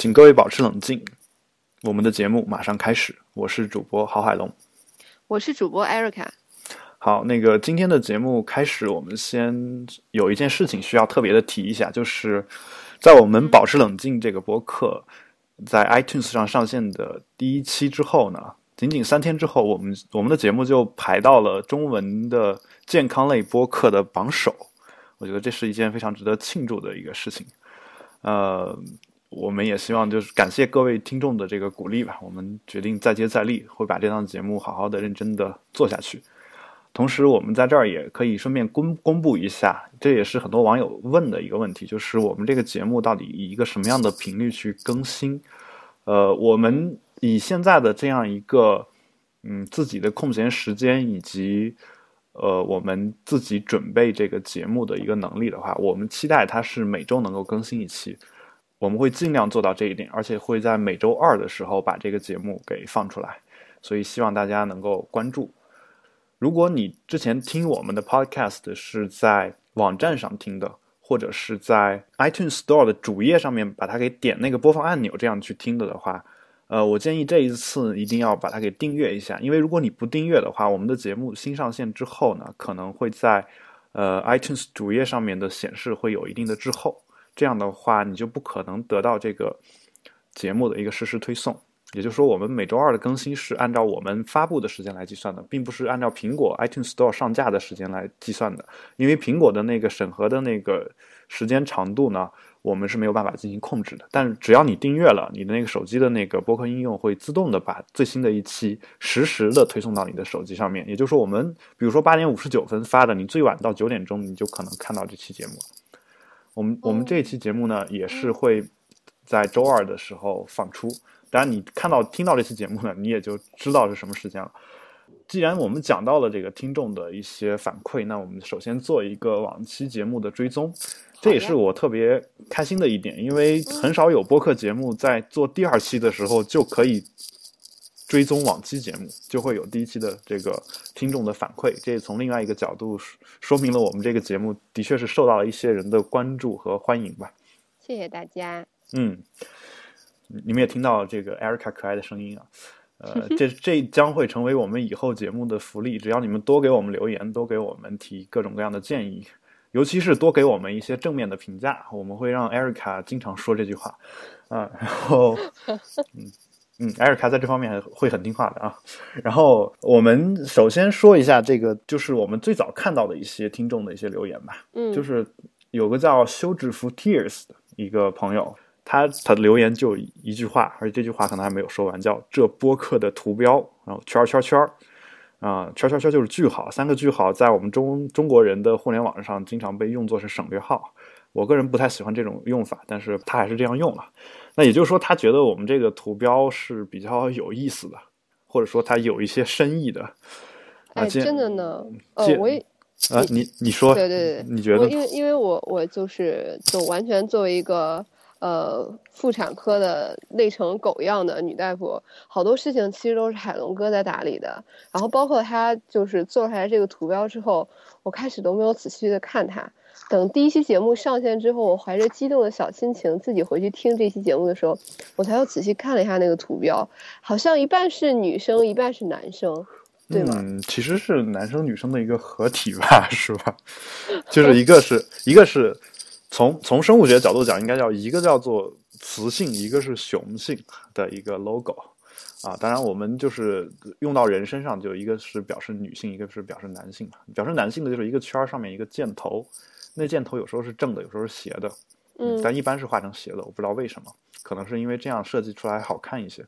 请各位保持冷静，我们的节目马上开始。我是主播郝海龙，我是主播 Erica。好，那个今天的节目开始，我们先有一件事情需要特别的提一下，就是在我们保持冷静这个播客在 iTunes 上上线的第一期之后呢，仅仅三天之后，我们我们的节目就排到了中文的健康类播客的榜首。我觉得这是一件非常值得庆祝的一个事情。呃，我们也希望就是感谢各位听众的这个鼓励吧。我们决定再接再厉，会把这档节目好好的、认真的做下去。同时，我们在这儿也可以顺便公公布一下，这也是很多网友问的一个问题，就是我们这个节目到底以一个什么样的频率去更新？呃，我们以现在的这样一个嗯自己的空闲时间以及呃我们自己准备这个节目的一个能力的话，我们期待它是每周能够更新一期，我们会尽量做到这一点，而且会在每周二的时候把这个节目给放出来，所以希望大家能够关注。如果你之前听我们的 Podcast 是在网站上听的，或者是在 iTunes Store 的主页上面把它给点那个播放按钮这样去听的的话，呃，我建议这一次一定要把它给订阅一下，因为如果你不订阅的话，我们的节目新上线之后呢，可能会在呃 iTunes 主页上面的显示会有一定的滞后，这样的话你就不可能得到这个节目的一个实时推送。也就是说，我们每周二的更新是按照我们发布的时间来计算的，并不是按照苹果 iTunes Store 上架的时间来计算的。因为苹果的那个审核的那个时间长度呢，我们是没有办法进行控制的。但只要你订阅了，你的那个手机的那个播客应用会自动的把最新的一期实时的推送到你的手机上面。也就是说，我们比如说八点五十九分发的，你最晚到九点钟你就可能看到这期节目。我们我们这一期节目呢，也是会在周二的时候放出。当然，你看到、听到这期节目呢，你也就知道是什么时间了。既然我们讲到了这个听众的一些反馈，那我们首先做一个往期节目的追踪，这也是我特别开心的一点，因为很少有播客节目在做第二期的时候就可以追踪往期节目，就会有第一期的这个听众的反馈。这也从另外一个角度说明了我们这个节目的确是受到了一些人的关注和欢迎吧。谢谢大家。嗯。你们也听到这个 Erica 可爱的声音啊，呃，这这将会成为我们以后节目的福利。只要你们多给我们留言，多给我们提各种各样的建议，尤其是多给我们一些正面的评价，我们会让 Erica 经常说这句话啊。然后，嗯嗯，Erica 在这方面会很听话的啊。然后，我们首先说一下这个，就是我们最早看到的一些听众的一些留言吧。嗯，就是有个叫休止符 Tears 的一个朋友。他他的留言就一句话，而且这句话可能还没有说完，叫“这播客的图标”，然后圈圈圈儿，啊，圈圈圈就是句号，三个句号在我们中中国人的互联网上经常被用作是省略号。我个人不太喜欢这种用法，但是他还是这样用了。那也就是说，他觉得我们这个图标是比较有意思的，或者说他有一些深意的。哎，真的呢，呃，我也啊，你你说，对对对，你觉得？因为因为我我就是就完全作为一个。呃，妇产科的累成狗样的女大夫，好多事情其实都是海龙哥在打理的。然后包括他就是做出来这个图标之后，我开始都没有仔细的看它。等第一期节目上线之后，我怀着激动的小心情自己回去听这期节目的时候，我才又仔细看了一下那个图标，好像一半是女生，一半是男生，对吗？嗯，其实是男生女生的一个合体吧，是吧？就是一个是一个是。从从生物学角度讲，应该叫一个叫做雌性，一个是雄性的一个 logo，啊，当然我们就是用到人身上，就一个是表示女性，一个是表示男性嘛。表示男性的就是一个圈儿上面一个箭头，那箭头有时候是正的，有时候是斜的，嗯，但一般是画成斜的，我不知道为什么，可能是因为这样设计出来好看一些。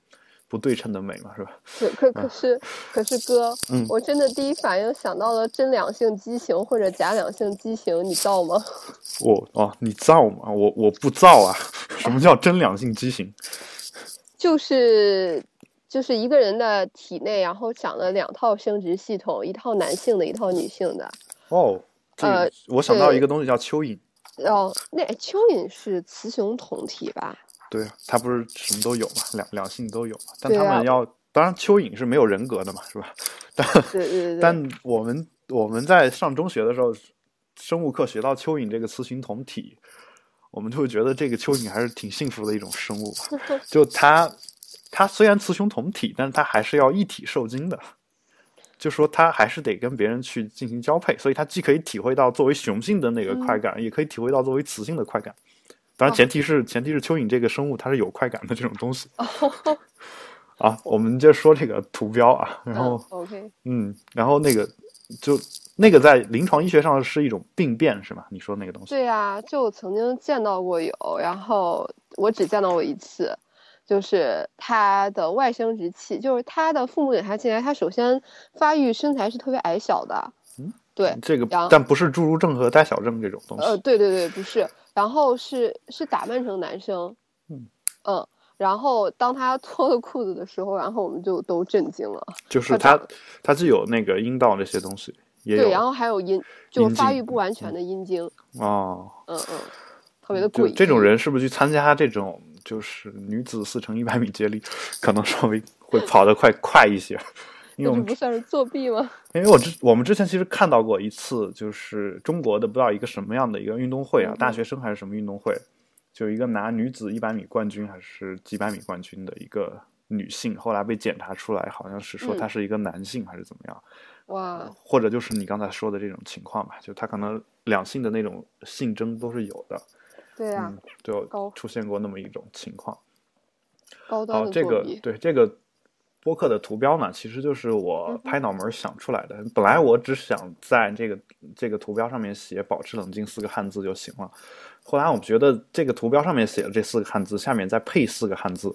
不对称的美嘛，是吧？可可可是可是哥，嗯我真的第一反应想到了真两性畸形或者假两性畸形，你造吗？我哦，你造吗？我我不造啊！什么叫真两性畸形？就是就是一个人的体内，然后长了两套生殖系统，一套男性的，一套女性的。哦，呃，我想到一个东西叫蚯蚓。哦，那蚯蚓是雌雄同体吧？对，它不是什么都有嘛，两两性都有嘛。但他们要，当然蚯蚓是没有人格的嘛，是吧？但但我们我们在上中学的时候，生物课学到蚯蚓这个雌雄同体，我们就会觉得这个蚯蚓还是挺幸福的一种生物吧。就它，它虽然雌雄同体，但是它还是要一体受精的。就说它还是得跟别人去进行交配，所以它既可以体会到作为雄性的那个快感，也可以体会到作为雌性的快感。当然，前提是前提是蚯蚓这个生物它是有快感的这种东西。啊，我们就说这个图标啊，然后 OK，嗯，然后那个就那个在临床医学上是一种病变是吗？你说那个东西？对呀，就曾经见到过有，然后我只见到过一次，就是他的外生殖器，就是他的父母领他进来，他首先发育身材是特别矮小的，嗯，对，这个但不是侏儒症和呆小症这种东西。呃，对对对，不是，然后是是打扮成男生，嗯嗯，然后当他脱了裤子的时候，然后我们就都震惊了，就是它它长，它既有那个阴道那些东西，也有对，然后还有阴，就发育不完全的阴茎，哦，嗯嗯，特别的就诡异，这种人是不是去参加这种就是女子四乘一百米接力，可能稍微会跑得快快一些？因为那我们这不算是作弊吗？因为我之我们之前其实看到过一次，就是中国的不知道一个什么样的一个运动会啊，嗯大学生还是什么运动会，就一个拿女子一百米冠军还是几百米冠军的一个女性，后来被检查出来，好像是说嗯她是一个男性还是怎么样，哇，或者就是你刚才说的这种情况吧，就他可能两性的那种性征都是有的，对呀、嗯，就出现过那么一种情况。高端好，这个对这个播客的图标呢，其实就是我拍脑门儿想出来的。本来我只想在这个这个图标上面写“保持冷静”四个汉字就行了。后来我觉得这个图标上面写了这四个汉字，下面再配四个汉字，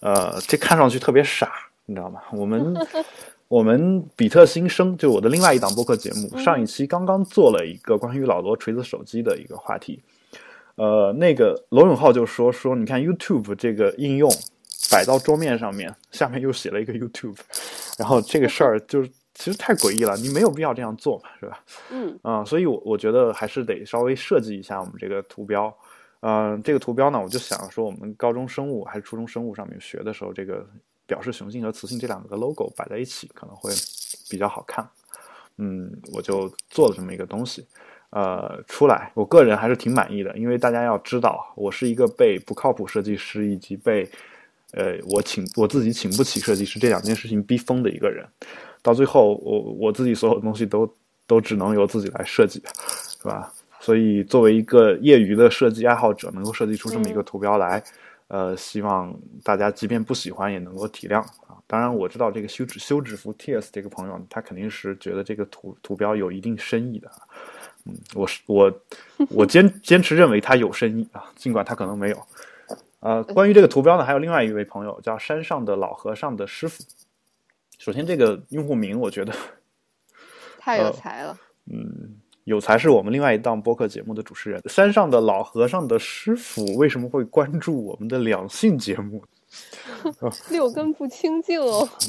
呃，这看上去特别傻，你知道吗？我们 我们比特新生就我的另外一档播客节目，嗯上一期刚刚做了一个关于老罗锤子手机的一个话题。呃，那个罗永浩就说说，你看 YouTube 这个应用摆到桌面上面，下面又写了一个 YouTube，然后这个事儿就是其实太诡异了，你没有必要这样做嘛，是吧？嗯啊、所以我我觉得还是得稍微设计一下我们这个图标。嗯、这个图标呢，我就想说，我们高中生物还是初中生物上面学的时候，这个表示雄性和雌性这两个 logo 摆在一起，可能会比较好看。嗯，我就做了这么一个东西，呃，出来，我个人还是挺满意的，因为大家要知道，我是一个被不靠谱设计师以及被呃我请我自己请不起设计师这两件事情逼疯的一个人，到最后，我我自己所有东西都都只能由自己来设计，是吧？所以作为一个业余的设计爱好者，能够设计出这么一个图标来，呃，希望大家即便不喜欢也能够体谅啊。当然，我知道这个休止休止符 Tears 这个朋友，他肯定是觉得这个图图标有一定深意的。嗯，我是我我坚坚持认为他有深意啊，尽管他可能没有。呃，关于这个图标呢，还有另外一位朋友叫山上的老和尚的师傅。首先，这个用户名我觉得，太有呃才了，嗯，有才是我们另外一档播客节目的主持人。山上的老和尚的师傅为什么会关注我们的两性节目？六根不清净哦。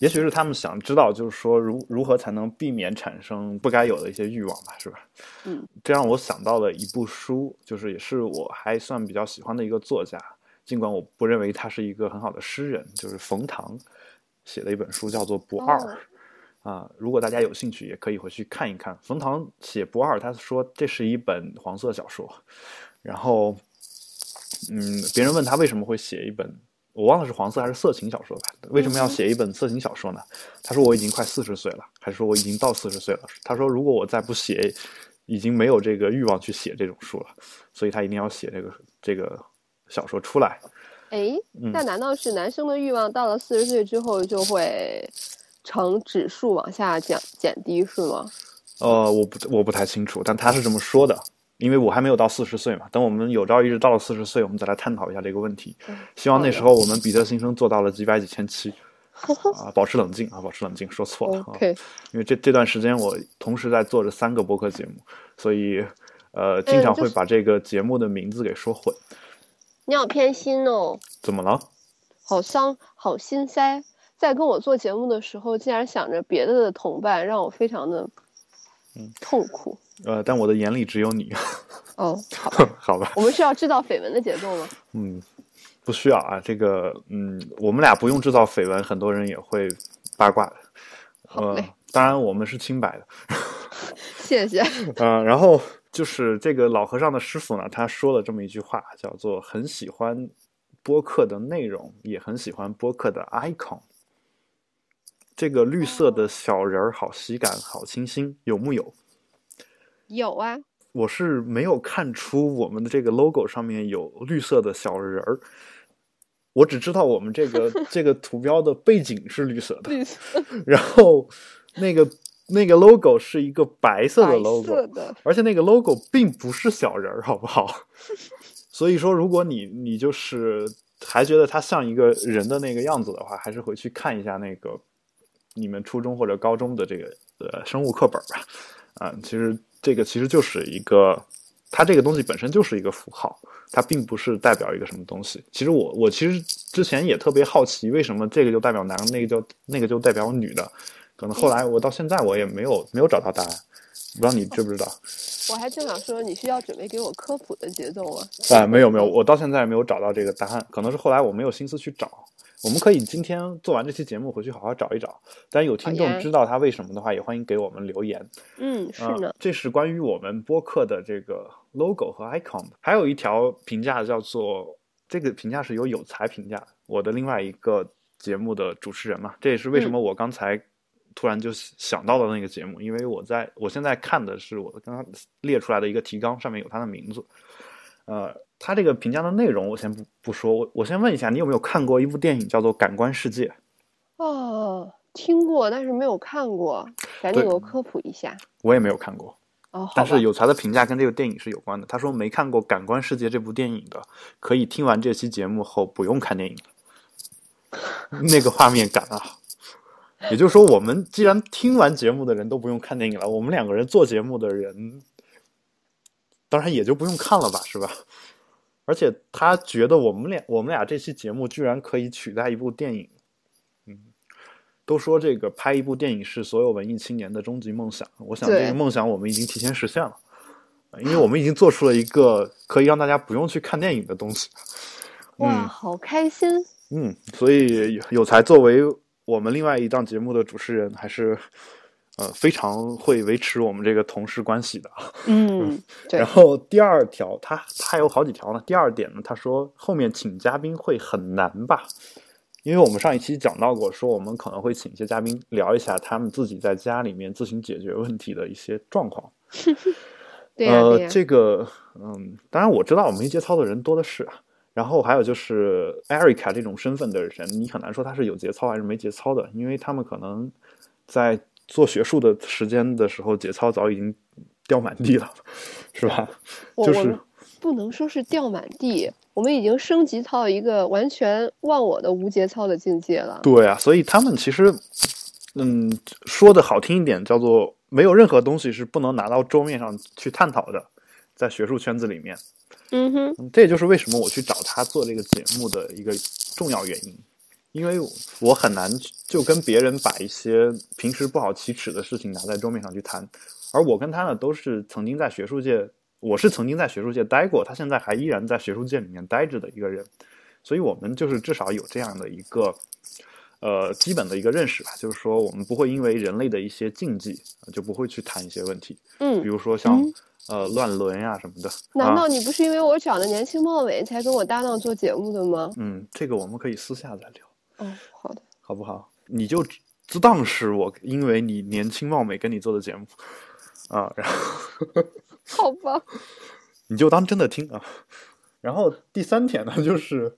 也许是他们想知道，就是说如如何才能避免产生不该有的一些欲望吧，是吧？嗯，这让我想到了一部书，就是也是我还算比较喜欢的一个作家，尽管我不认为他是一个很好的诗人，就是冯唐写的一本书，叫做《不二》。哦啊，如果大家有兴趣，也可以回去看一看。冯唐写《不二》，他说这是一本黄色小说。然后，嗯，别人问他为什么会写一本，我忘了是黄色还是色情小说吧？为什么要写一本色情小说呢？他说我已经快四十岁了，还是说我已经到四十岁了？他说如果我再不写，已经没有这个欲望去写这种书了，所以他一定要写这个这个小说出来。哎，嗯那难道是男生的欲望到了四十岁之后就会呈指数往下降减低是吗？呃，我不我不太清楚，但他是这么说的，因为我还没有到四十岁嘛。等我们有朝一日到了四十岁，我们再来探讨一下这个问题。希望那时候我们彼得新生做到了几百几千期 啊，保持冷静啊，保持冷静，说错了啊。因为这这段时间我同时在做着三个播客节目，所以呃，经常会把这个节目的名字给说混。你好偏心哦，怎么了？好伤，好心塞。在跟我做节目的时候，竟然想着别的的同伴，让我非常的嗯痛苦。呃，但我的眼里只有你，哦，好，好吧？我们需要制造绯闻的节奏吗？嗯，不需要啊。这个，嗯，我们俩不用制造绯闻，很多人也会八卦的。呃，当然我们是清白的。谢谢。呃，然后就是这个老和尚的师傅呢，他说了这么一句话，叫做“很喜欢播客的内容，也很喜欢播客的 icon”。这个绿色的小人儿好喜感，好清新，有木有？有啊，我是没有看出我们的这个 logo 上面有绿色的小人儿，我只知道我们这个 这个图标的背景是绿色的，绿色然后那个那个 logo 是一个白色的 logo，色的，而且那个 logo 并不是小人儿，好不好？所以说，如果你你就是还觉得它像一个人的那个样子的话，还是回去看一下那个你们初中或者高中的这个呃生物课本吧。啊，其实这个其实就是一个，它这个东西本身就是一个符号，它并不是代表一个什么东西。其实我我其实之前也特别好奇，为什么这个就代表男，那个就那个就代表女的？可能后来我到现在我也没有没有找到答案，不知道你知不知道？我还正想说你需要准备给我科普的节奏啊？啊，没有没有，我到现在没有找到这个答案，可能是后来我没有心思去找。我们可以今天做完这期节目回去好好找一找。但有听众知道他为什么的话，也欢迎给我们留言。嗯，是啊呢，这是关于我们播客的这个 logo 和 icon。还有一条评价叫做，这个评价是由有才评价，我的另外一个节目的主持人嘛。这也是为什么我刚才突然就想到了那个节目，因为我在我现在看的是我刚刚列出来的一个提纲，上面有他的名字。呃，他这个评价的内容我先不不说，我我先问一下，你有没有看过一部电影叫做《感官世界》？哦，听过，但是没有看过，赶紧给我科普一下。我也没有看过。哦，但是有才的评价跟这个电影是有关的。他说没看过《感官世界》这部电影的，可以听完这期节目后不用看电影。那个画面感啊！也就是说，我们既然听完节目的人都不用看电影了，我们两个人做节目的人，当然也就不用看了吧，是吧？而且他觉得我们俩我们俩这期节目居然可以取代一部电影，嗯，都说这个拍一部电影是所有文艺青年的终极梦想，我想这个梦想我们已经提前实现了，因为我们已经做出了一个可以让大家不用去看电影的东西。哇，嗯好开心！嗯，所以有有才作为我们另外一档节目的主持人，还是呃非常会维持我们这个同事关系的。嗯，然后第二条，他他还有好几条呢。第二点呢，他说后面请嘉宾会很难吧？因为我们上一期讲到过，说我们可能会请一些嘉宾聊一下他们自己在家里面自行解决问题的一些状况。对呀、对呃，呀、这个嗯，当然我知道我没节操的人多的是啊。然后还有就是艾瑞卡这种身份的人，你很难说他是有节操还是没节操的，因为他们可能在做学术的时间的时候，节操早已经掉满地了，是吧？就是不能说是掉满地，我们已经升级到一个完全忘我的无节操的境界了。对啊，所以他们其实，嗯，说的好听一点，叫做没有任何东西是不能拿到桌面上去探讨的，在学术圈子里面。嗯哼，嗯这也就是为什么我去找他做这个节目的一个重要原因，因为我很难就跟别人把一些平时不好启齿的事情拿在桌面上去谈，而我跟他呢都是曾经在学术界，我是曾经在学术界待过，他现在还依然在学术界里面待着的一个人，所以我们就是至少有这样的一个。呃，基本的一个认识吧，就是说，我们不会因为人类的一些禁忌，呃就不会去谈一些问题，嗯比嗯，如说像、嗯呃乱伦呀、什么的。难啊道你不是因为我长得年轻貌美才跟我搭档做节目的吗？嗯，这个我们可以私下再聊，哦，好的，好不好？你就只只当是我因为你年轻貌美跟你做的节目啊，然后 好吧，你就当真的听啊。然后第三点呢，就是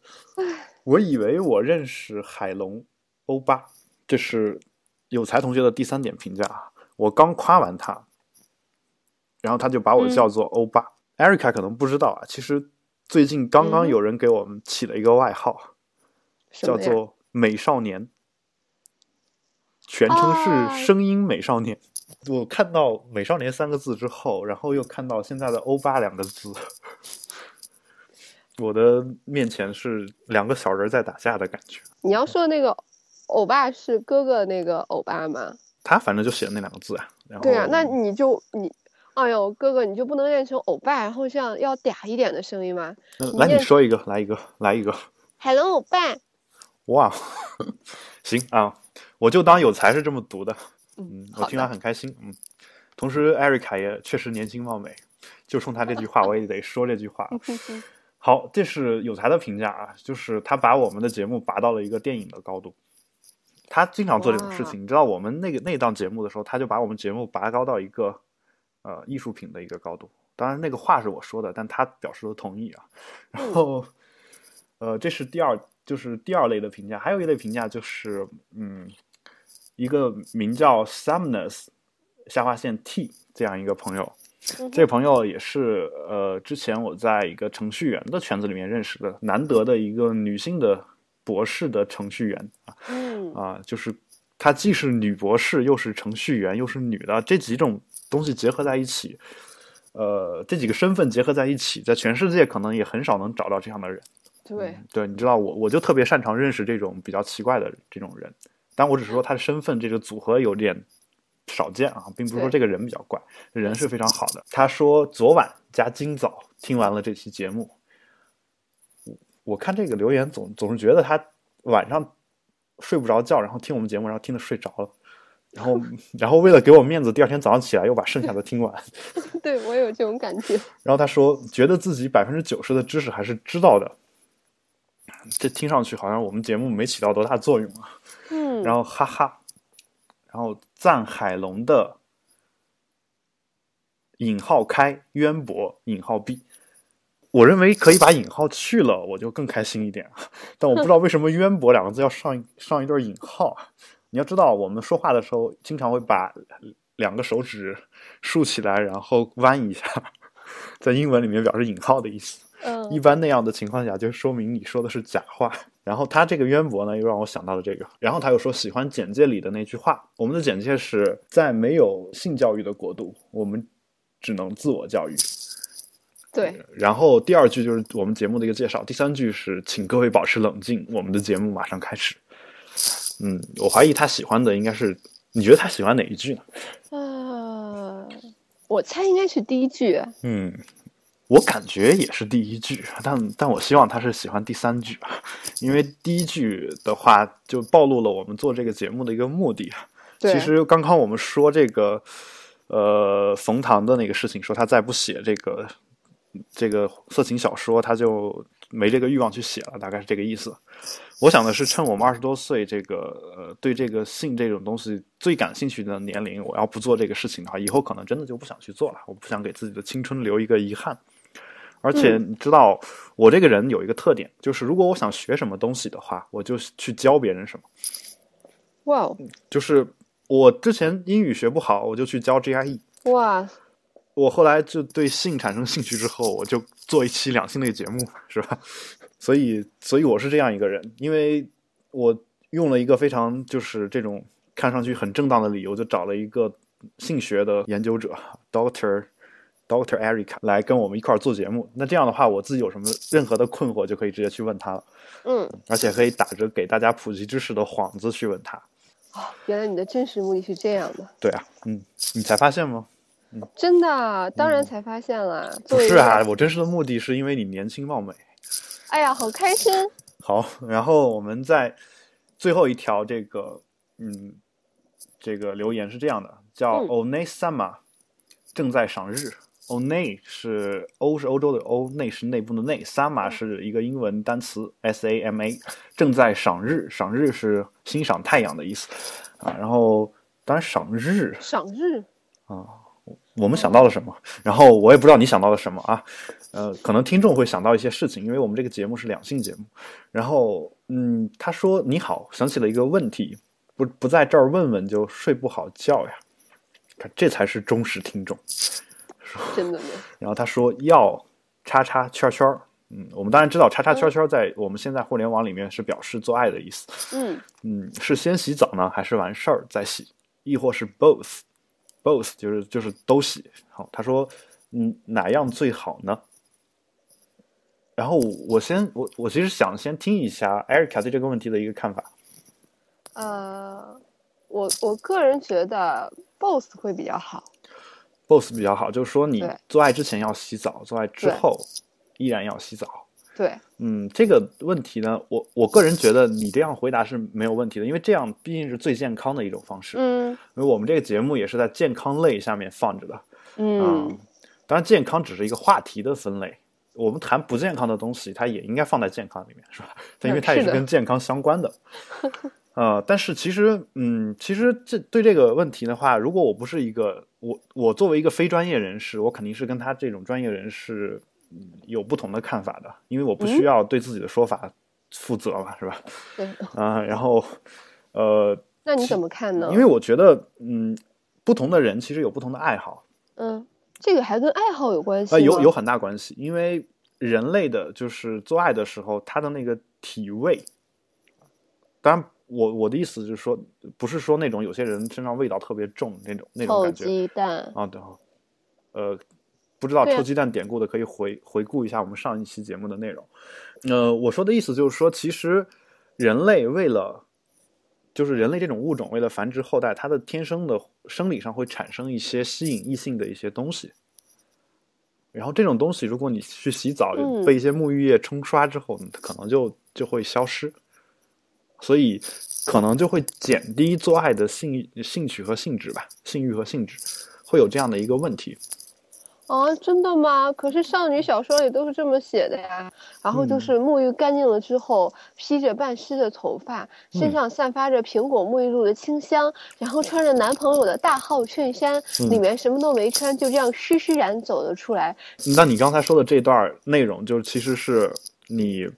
我以为我认识海龙欧巴，这是有才同学的第三点评价啊。我刚夸完他，然后他就把我嗯叫做欧巴。艾瑞卡可能不知道啊，其实最近刚刚嗯有人给我们起了一个外号，叫？做美少年，全称啊是声音美少年。我看到“美少年”三个字之后，然后又看到现在的“欧巴”两个字，我的面前是两个小人在打架的感觉。你要说的那个欧巴是哥哥那个欧巴吗？他反正就写的那两个字啊。然后对啊，那你就你，哎呦，哥哥，你就不能练成欧巴，然后像要嗲一点的声音吗？嗯来，你说一个，来一个，来一个。海龙欧巴，哇，行啊，我就当有才是这么读的。嗯嗯，，我听完，很开心。嗯，同时艾瑞卡也确实年轻貌美。就冲他这句话，我也得说这句话。好，这是有才的评价啊，就是他把我们的节目拔到了一个电影的高度。他经常做这种事情，你知道，我们那个那档节目的时候，他就把我们节目拔高到一个呃艺术品的一个高度。当然，那个话是我说的，但他表示了同意啊。然后，呃，这是第二，就是第二类的评价。还有一类评价就是，嗯，一个名叫 Sumnus 下划线 T 这样一个朋友，这个朋友也是呃，之前我在一个程序员的圈子里面认识的，难得的一个女性的。博士的程序员啊，嗯啊，就是她既是女博士，又是程序员，又是女的，这几种东西结合在一起，呃，这几个身份结合在一起，在全世界可能也很少能找到这样的人。对，对，你知道我我就特别擅长认识这种比较奇怪的这种人，但我只是说他的身份这个组合有点少见啊，并不是说这个人比较怪，人是非常好的。他说昨晚加今早听完了这期节目。我看这个留言总总是觉得他晚上睡不着觉，然后听我们节目，然后听的睡着了，然后 然后为了给我面子，第二天早上起来又把剩下的听完。对我有这种感觉。然后他说，觉得自己百分之九十的知识还是知道的，这听上去好像我们节目没起到多大作用啊。嗯。然后哈哈，然后赞海龙的引号开渊博引号闭。我认为可以把引号去了，我就更开心一点。但我不知道为什么“渊博”两个字要上上一对引号。你要知道，我们说话的时候经常会把两个手指竖起来，然后弯一下，在英文里面表示引号的意思。嗯，一般那样的情况下，就说明你说的是假话。然后他这个渊博呢，又让我想到了这个。然后他又说喜欢简介里的那句话：我们的简介是在没有性教育的国度，我们只能自我教育。对，然后第二句就是我们节目的一个介绍，第三句是请各位保持冷静，我们的节目马上开始。嗯，我怀疑他喜欢的应该是，你觉得他喜欢哪一句呢？呃，我猜应该是第一句。嗯，我感觉也是第一句，但但我希望他是喜欢第三句，因为第一句的话就暴露了我们做这个节目的一个目的。其实刚刚我们说这个，呃，冯唐的那个事情，说他再不写这个。这个色情小说，他就没这个欲望去写了，大概是这个意思。我想的是，趁我们二十多岁，这个呃，对这个性这种东西最感兴趣的年龄，我要不做这个事情的话，以后可能真的就不想去做了。我不想给自己的青春留一个遗憾。而且你知道，我这个人有一个特点，就是如果我想学什么东西的话，我就去教别人什么。哇哦！就是我之前英语学不好，我就去教 GRE。哇。我后来就对性产生兴趣之后，我就做一期两性类节目，是吧？所以，所以我是这样一个人，因为我用了一个非常就是这种看上去很正当的理由，就找了一个性学的研究者，Doctor Doctor Erica 来跟我们一块儿做节目。那这样的话，我自己有什么任何的困惑，就可以直接去问他了。嗯，而且可以打着给大家普及知识的幌子去问他。哦，原来你的真实目的是这样的。对啊，嗯，你才发现吗？嗯真的，当然才发现了。不是啊，我真实的目的是因为你年轻貌美。哎呀，好开心！好，然后我们在最后一条这个，嗯，这个留言是这样的，叫 Onay Sama 正在赏日。Onay 是欧是欧洲的欧，内是内部的内，Sama 是一个英文单词 S A M A，正在赏日，赏日是欣赏太阳的意思啊。然后当然赏日，赏日啊。我们想到了什么？然后我也不知道你想到了什么啊？呃，可能听众会想到一些事情，因为我们这个节目是两性节目。然后，嗯，他说：“你好，想起了一个问题，不不在这儿问问就睡不好觉呀。”看，这才是忠实听众。真的吗？然后他说：“要叉叉圈圈嗯，我们当然知道叉叉圈圈在我们现在互联网里面是表示做爱的意思。嗯嗯，是先洗澡呢，还是完事儿再洗，亦或是 both？both 就是就是都洗好，他说，嗯，哪样最好呢？然后我先我我其实想先听一下 Erica 对这个问题的一个看法。呃，我我个人觉得 both 会比较好。Both 比较好，就是说你做爱之前要洗澡，做爱之后依然要洗澡。对，嗯，这个问题呢，我我个人觉得你这样回答是没有问题的，因为这样毕竟是最健康的一种方式。嗯，因为我们这个节目也是在健康类下面放着的。嗯，当然，健康只是一个话题的分类。我们谈不健康的东西，它也应该放在健康里面，是吧？它 因为它也是跟健康相关的。呃，但是其实，嗯，其实这对这个问题的话，如果我不是一个我我作为一个非专业人士，我肯定是跟他这种专业人士有不同的看法的，因为我不需要对自己的说法负责嘛，是吧？对。啊，然后，呃，那你怎么看呢？因为我觉得，嗯，不同的人其实有不同的爱好。嗯。这个还跟爱好有关系啊，有有很大关系，因为人类的就是做爱的时候，他的那个体味，当然，我我的意思就是说，不是说那种有些人身上味道特别重那种那种感觉。臭鸡蛋啊，对，呃，不知道臭鸡蛋典故的可以回回顾一下我们上一期节目的内容。呃，我说的意思就是说，其实人类为了。就是人类这种物种为了繁殖后代，它的天生的生理上会产生一些吸引异性的一些东西。然后这种东西，如果你去洗澡被一些沐浴液冲刷之后，可能就就会消失，所以可能就会减低做爱的性兴趣和性质吧，性欲和性质会有这样的一个问题。哦，真的吗？可是少女小说里都是这么写的呀。然后就是沐浴干净了之后，披着半湿的头发，身上散发着苹果沐浴露的清香，然后穿着男朋友的大号衬衫，里面什么都没穿，就这样施施然走了出来。那你刚才说的这段内容，就其实是你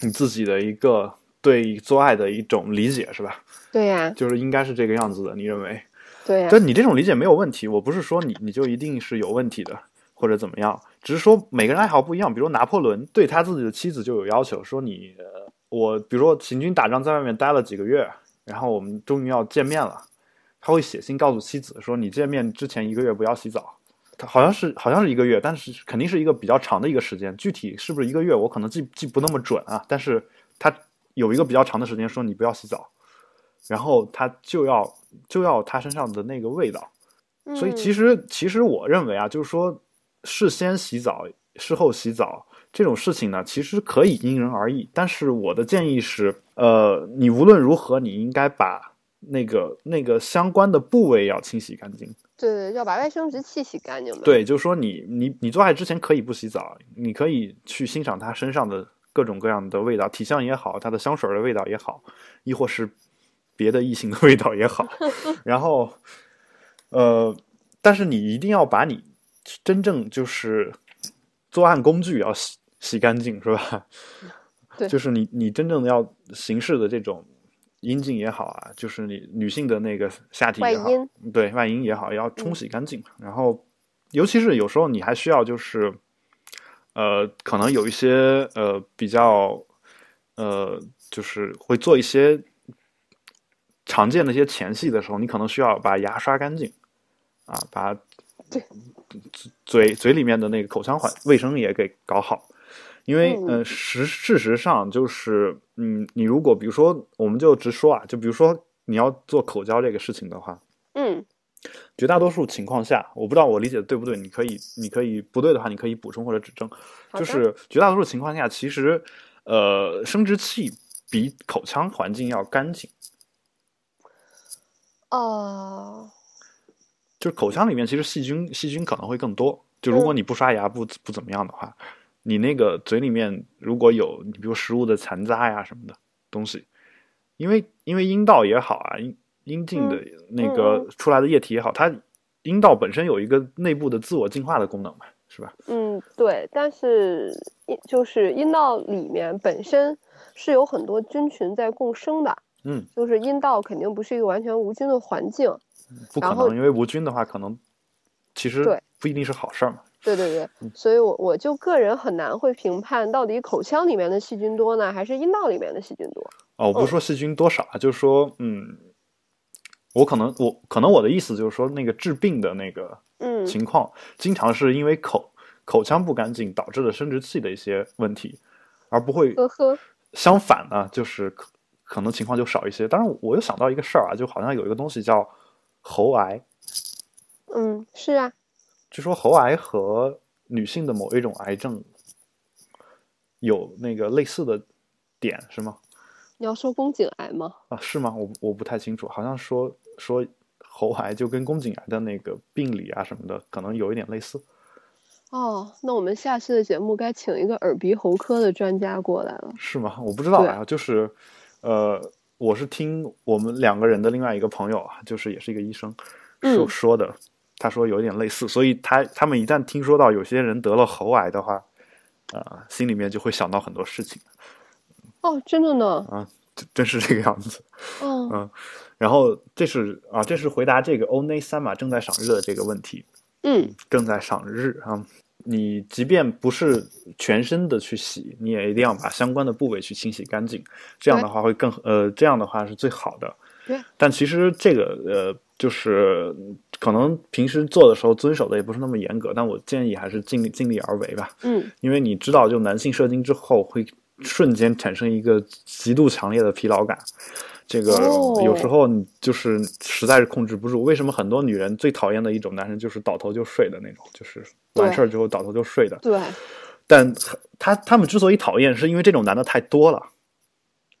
你自己的一个对做爱的一种理解，是吧？对呀，就是应该是这个样子的，你认为？对呀，但你这种理解没有问题。我不是说你你就一定是有问题的，或者怎么样，只是说每个人爱好不一样。比如拿破仑对他自己的妻子就有要求，说你我，比如说行军打仗在外面待了几个月，然后我们终于要见面了，他会写信告诉妻子说，你见面之前一个月不要洗澡。他好像是好像是一个月，但是肯定是一个比较长的一个时间。具体是不是一个月，我可能记记不那么准啊。但是他有一个比较长的时间说你不要洗澡，然后他就要。就要他身上的那个味道，所以其实其实我认为啊，就是说事先洗澡、事后洗澡这种事情呢，其实可以因人而异。但是我的建议是，呃，你无论如何，你应该把那个那个相关的部位要清洗干净。对对，要把外生殖器洗干净。对，就是说你你你做爱之前可以不洗澡，你可以去欣赏他身上的各种各样的味道，体香也好，它的香水的味道也好，亦或是。别的异性的 味道也好，然后，呃，但是你一定要把你真正就是作案工具要洗洗干净，是吧？对，就是你你真正的要行事的这种阴茎也好啊，就是你女性的那个下体也好，对外阴也好，要冲洗干净。然后，尤其是有时候你还需要就是，呃，可能有一些呃比较呃，就是会做一些。常见的一些前戏的时候，你可能需要把牙刷干净，啊，把对嘴嘴里面的那个口腔环卫生也给搞好，因为呃，实事实上就是，嗯，你如果比如说，我们就直说啊，就比如说你要做口交这个事情的话，嗯，绝大多数情况下，我不知道我理解的对不对，你可以你可以不对的话，你可以补充或者指正，就是绝大多数情况下，其实呃，生殖器比口腔环境要干净。哦，就是口腔里面其实细菌细菌可能会更多。就如果你不刷牙不不怎么样的话，你那个嘴里面如果有你比如食物的残渣呀什么的东西，因为因为阴道也好啊，阴阴茎的那个出来的液体也好，它阴道本身有一个内部的自我净化的功能嘛，是吧？嗯，对。但是就是阴道里面本身是有很多菌群在共生的。嗯，就是阴道肯定不是一个完全无菌的环境，不可能，因为无菌的话，可能其实对不一定是好事儿嘛。对对对，所以我我就个人很难会评判到底口腔里面的细菌多呢，还是阴道里面的细菌多。哦，我不是说细菌多少啊，就是说，嗯，我可能我可能我的意思就是说，那个治病的那个嗯情况，经常是因为口口腔不干净导致的生殖器的一些问题，而不会呵呵相反呢，就是。可能情况就少一些，当然我又想到一个事儿啊，就好像有一个东西叫喉癌。嗯，是啊。据说喉癌和女性的某一种癌症有那个类似的点，是吗？你要说宫颈癌吗？啊，是吗？我我不太清楚，好像说说喉癌就跟宫颈癌的那个病理啊什么的可能有一点类似。哦，那我们下期的节目该请一个耳鼻喉科的专家过来了。是吗？我不知道啊，就是，呃，我是听我们两个人的另外一个朋友啊，就是也是一个医生说、嗯说的，他说有点类似，所以他他们一旦听说到有些人得了喉癌的话，呃，心里面就会想到很多事情哦，真的呢。啊，真真是这个样子。嗯嗯然后这是啊，这是回答这个欧内三马正在赏日的这个问题。嗯正在赏日啊，你即便不是全身的去洗，你也一定要把相关的部位去清洗干净，这样的话会更呃，这样的话是最好的。对。但其实这个呃，就是可能平时做的时候遵守的也不是那么严格，但我建议还是尽力尽力而为吧，嗯因为你知道，就男性射精之后会瞬间产生一个极度强烈的疲劳感。这个哦有时候你就是实在是控制不住。为什么很多女人最讨厌的一种男人就是倒头就睡的那种，就是完事儿之后倒头就睡的。对。但他他们之所以讨厌，是因为这种男的太多了，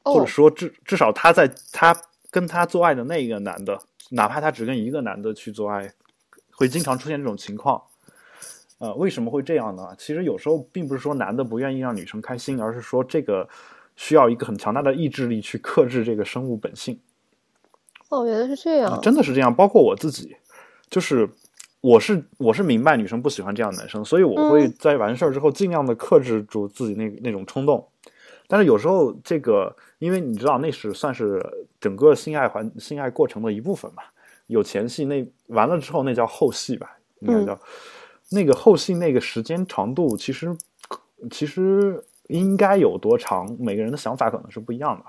或者哦说至至少他在他跟他做爱的那个男的，哪怕他只跟一个男的去做爱，会经常出现这种情况。呃，为什么会这样呢？其实有时候并不是说男的不愿意让女生开心，而是说这个需要一个很强大的意志力去克制这个生物本性。哦，原来是这样。真的是这样，包括我自己，就是我是我是明白女生不喜欢这样的男生，所以我会嗯在完事儿之后尽量的克制住自己那那种冲动。但是有时候这个，因为你知道那是算是整个性爱环性爱过程的一部分嘛，有前戏，那完了之后那叫后戏吧，应该叫、那个后戏那个时间长度，其实其实应该有多长，每个人的想法可能是不一样的。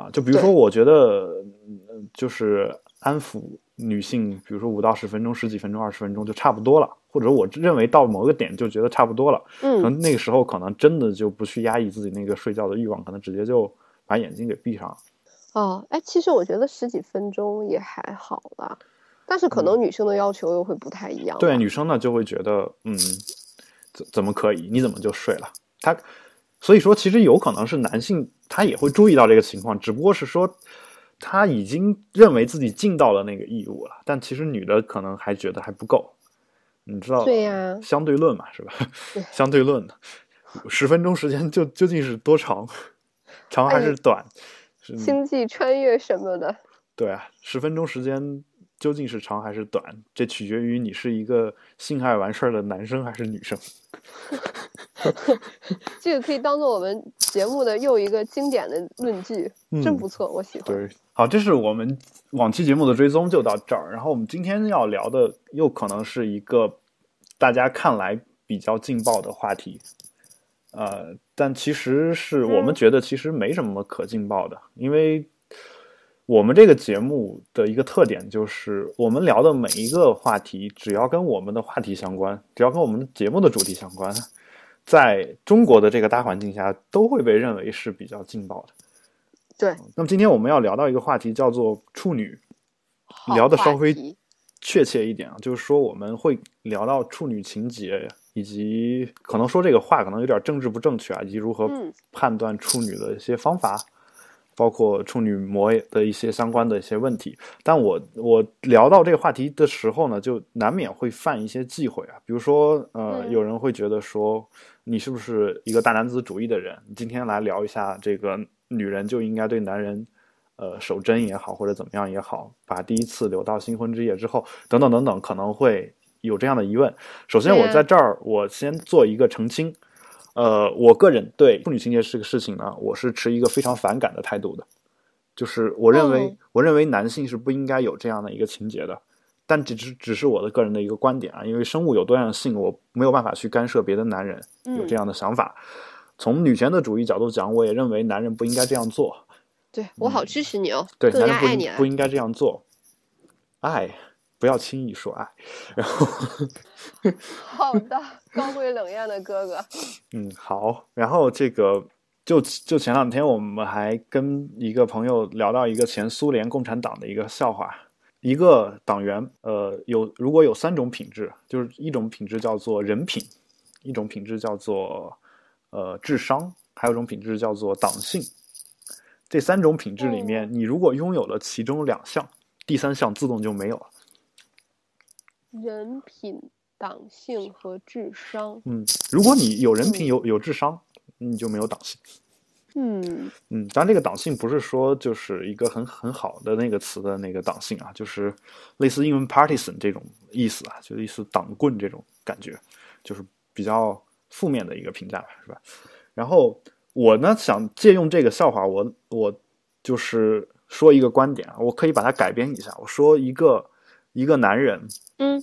啊，就比如说，我觉得嗯就是安抚女性，比如说五到十分钟、十几分钟、二十分钟就差不多了，或者我认为到某个点就觉得差不多了，可嗯能那个时候可能真的就不去压抑自己那个睡觉的欲望，可能直接就把眼睛给闭上了。哦，哎，其实我觉得十几分钟也还好啦，但是可嗯能女生的要求又会不太一样吧。对，女生呢就会觉得，嗯，怎怎么可以？你怎么就睡了？他，所以说其实有可能是男性他也会注意到这个情况，只不过是说他已经认为自己尽到了那个义务了，但其实女的可能还觉得还不够。你知道，对呀相对论嘛，是吧？相对论的，十分钟时间就究竟是多长，长还哎是短？是星际穿越什么的。对啊，十分钟时间究竟是长还是短，这取决于你是一个性爱完事儿的男生还是女生。这个可以当做我们节目的又一个经典的论据，真嗯不错，我喜欢。对，好，这是我们往期节目的追踪就到这儿。然后我们今天要聊的又可能是一个大家看来比较劲爆的话题，呃，但其实是我们嗯觉得其实没什么可劲爆的，因为我们这个节目的一个特点就是，我们聊的每一个话题，只要跟我们的话题相关，只要跟我们节目的主题相关，在中国的这个大环境下，都会被认为是比较劲爆的。对，那么今天我们要聊到一个话题，叫做处女，聊的稍微确切一点啊，就是说我们会聊到处女情节，以及可能说这个话可能有点政治不正确啊，以及如何嗯判断处女的一些方法，包括处女膜的一些相关的一些问题。但我我聊到这个话题的时候呢，就难免会犯一些忌讳啊，比如说呃，嗯有人会觉得说你是不是一个大男子主义的人？你今天来聊一下这个女人就应该对男人。呃，守贞也好，或者怎么样也好，把第一次留到新婚之夜之后，等等等等，可能会有这样的疑问。首先，我在这儿我先做一个澄清，呃，我个人对处女情节这个事情呢，我是持一个非常反感的态度的，就是我认为，哦我认为男性是不应该有这样的一个情节的，但只是只是我的个人的一个观点啊，因为生物有多样性，我没有办法去干涉别的男人有这嗯样的想法。从女权的主义角度讲，我也认为男人不应该这样做，对我好支持你哦，对，更男人不不。应该这样做。爱，不要轻易说爱。然后，好的，高贵冷艳的哥哥。嗯，好。然后这个，就就前两天我们还跟一个朋友聊到一个前苏联共产党的一个笑话。一个党员，呃，有如果有三种品质，就是一种品质叫做人品，一种品质叫做呃智商，还有一种品质叫做党性。这三种品质里面，哦你如果拥有了其中两项，第三项自动就没有了。人品、党性和智商。嗯，如果你有人品、有有智商，你就没有党性。嗯嗯，当然这个党性不是说就是一个很很好的那个词的那个党性啊，就是类似英文 partisan 这种意思啊，就是意思党棍这种感觉，就是比较负面的一个评价吧，是吧？然后我呢想借用这个笑话，我我就是说一个观点啊，我可以把它改编一下，我说一个一个男人嗯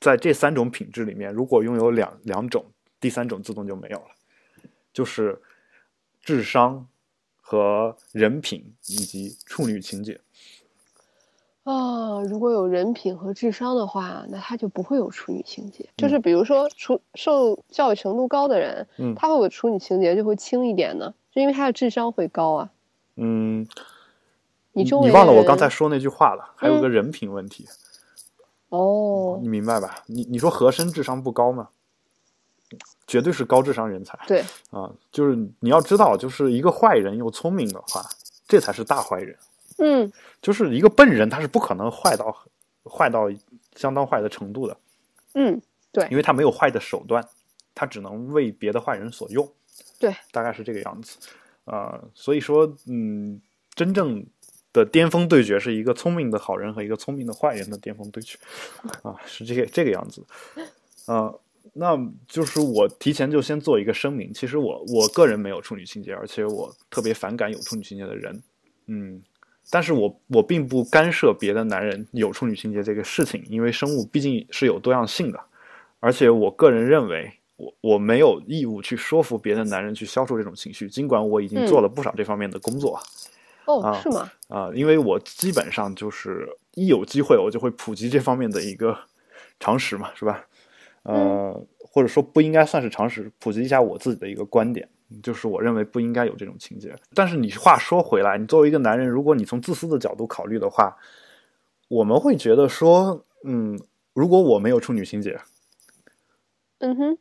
在这三种品质里面，如果拥有两两种，第三种自动就没有了，就是智商和人品以及处女情节。啊，如果有人品和智商的话，那他就不会有处女情节。就是比如说，处受教育程度高的人，嗯他会有处女情节就会轻一点呢，就因为他的智商会高啊。嗯，你你忘了我刚才说那句话了，还有嗯个人品问题，哦，你明白吧？你你说和珅智商不高吗？绝对是高智商人才对，啊！就是你要知道，就是一个坏人又聪明的话，这才是大坏人。嗯就是一个笨人，他是不可能坏到坏到相当坏的程度的，嗯，对因为他没有坏的手段，他只能为别的坏人所用。对，大概是这个样子。啊、所以说，嗯，真正的巅峰对决是一个聪明的好人和一个聪明的坏人的巅峰对决，啊，是这个这个样子。啊、那就是我提前就先做一个声明，其实我我个人没有处女情节，而且我特别反感有处女情节的人。嗯，但是我我并不干涉别的男人有处女情节这个事情，因为生物毕竟是有多样性的，而且我个人认为，我我没有义务去说服别的男人去消除这种情绪，尽管我已经做了不少这方面的工作哦，啊是吗？啊、因为我基本上就是一有机会我就会普及这方面的一个常识嘛，是吧？呃，或者说不应该算是常识，普及一下我自己的一个观点。就是我认为不应该有这种情节，但是你话说回来，你作为一个男人，如果你从自私的角度考虑的话，我们会觉得说，嗯，如果我没有处女情节，嗯哼，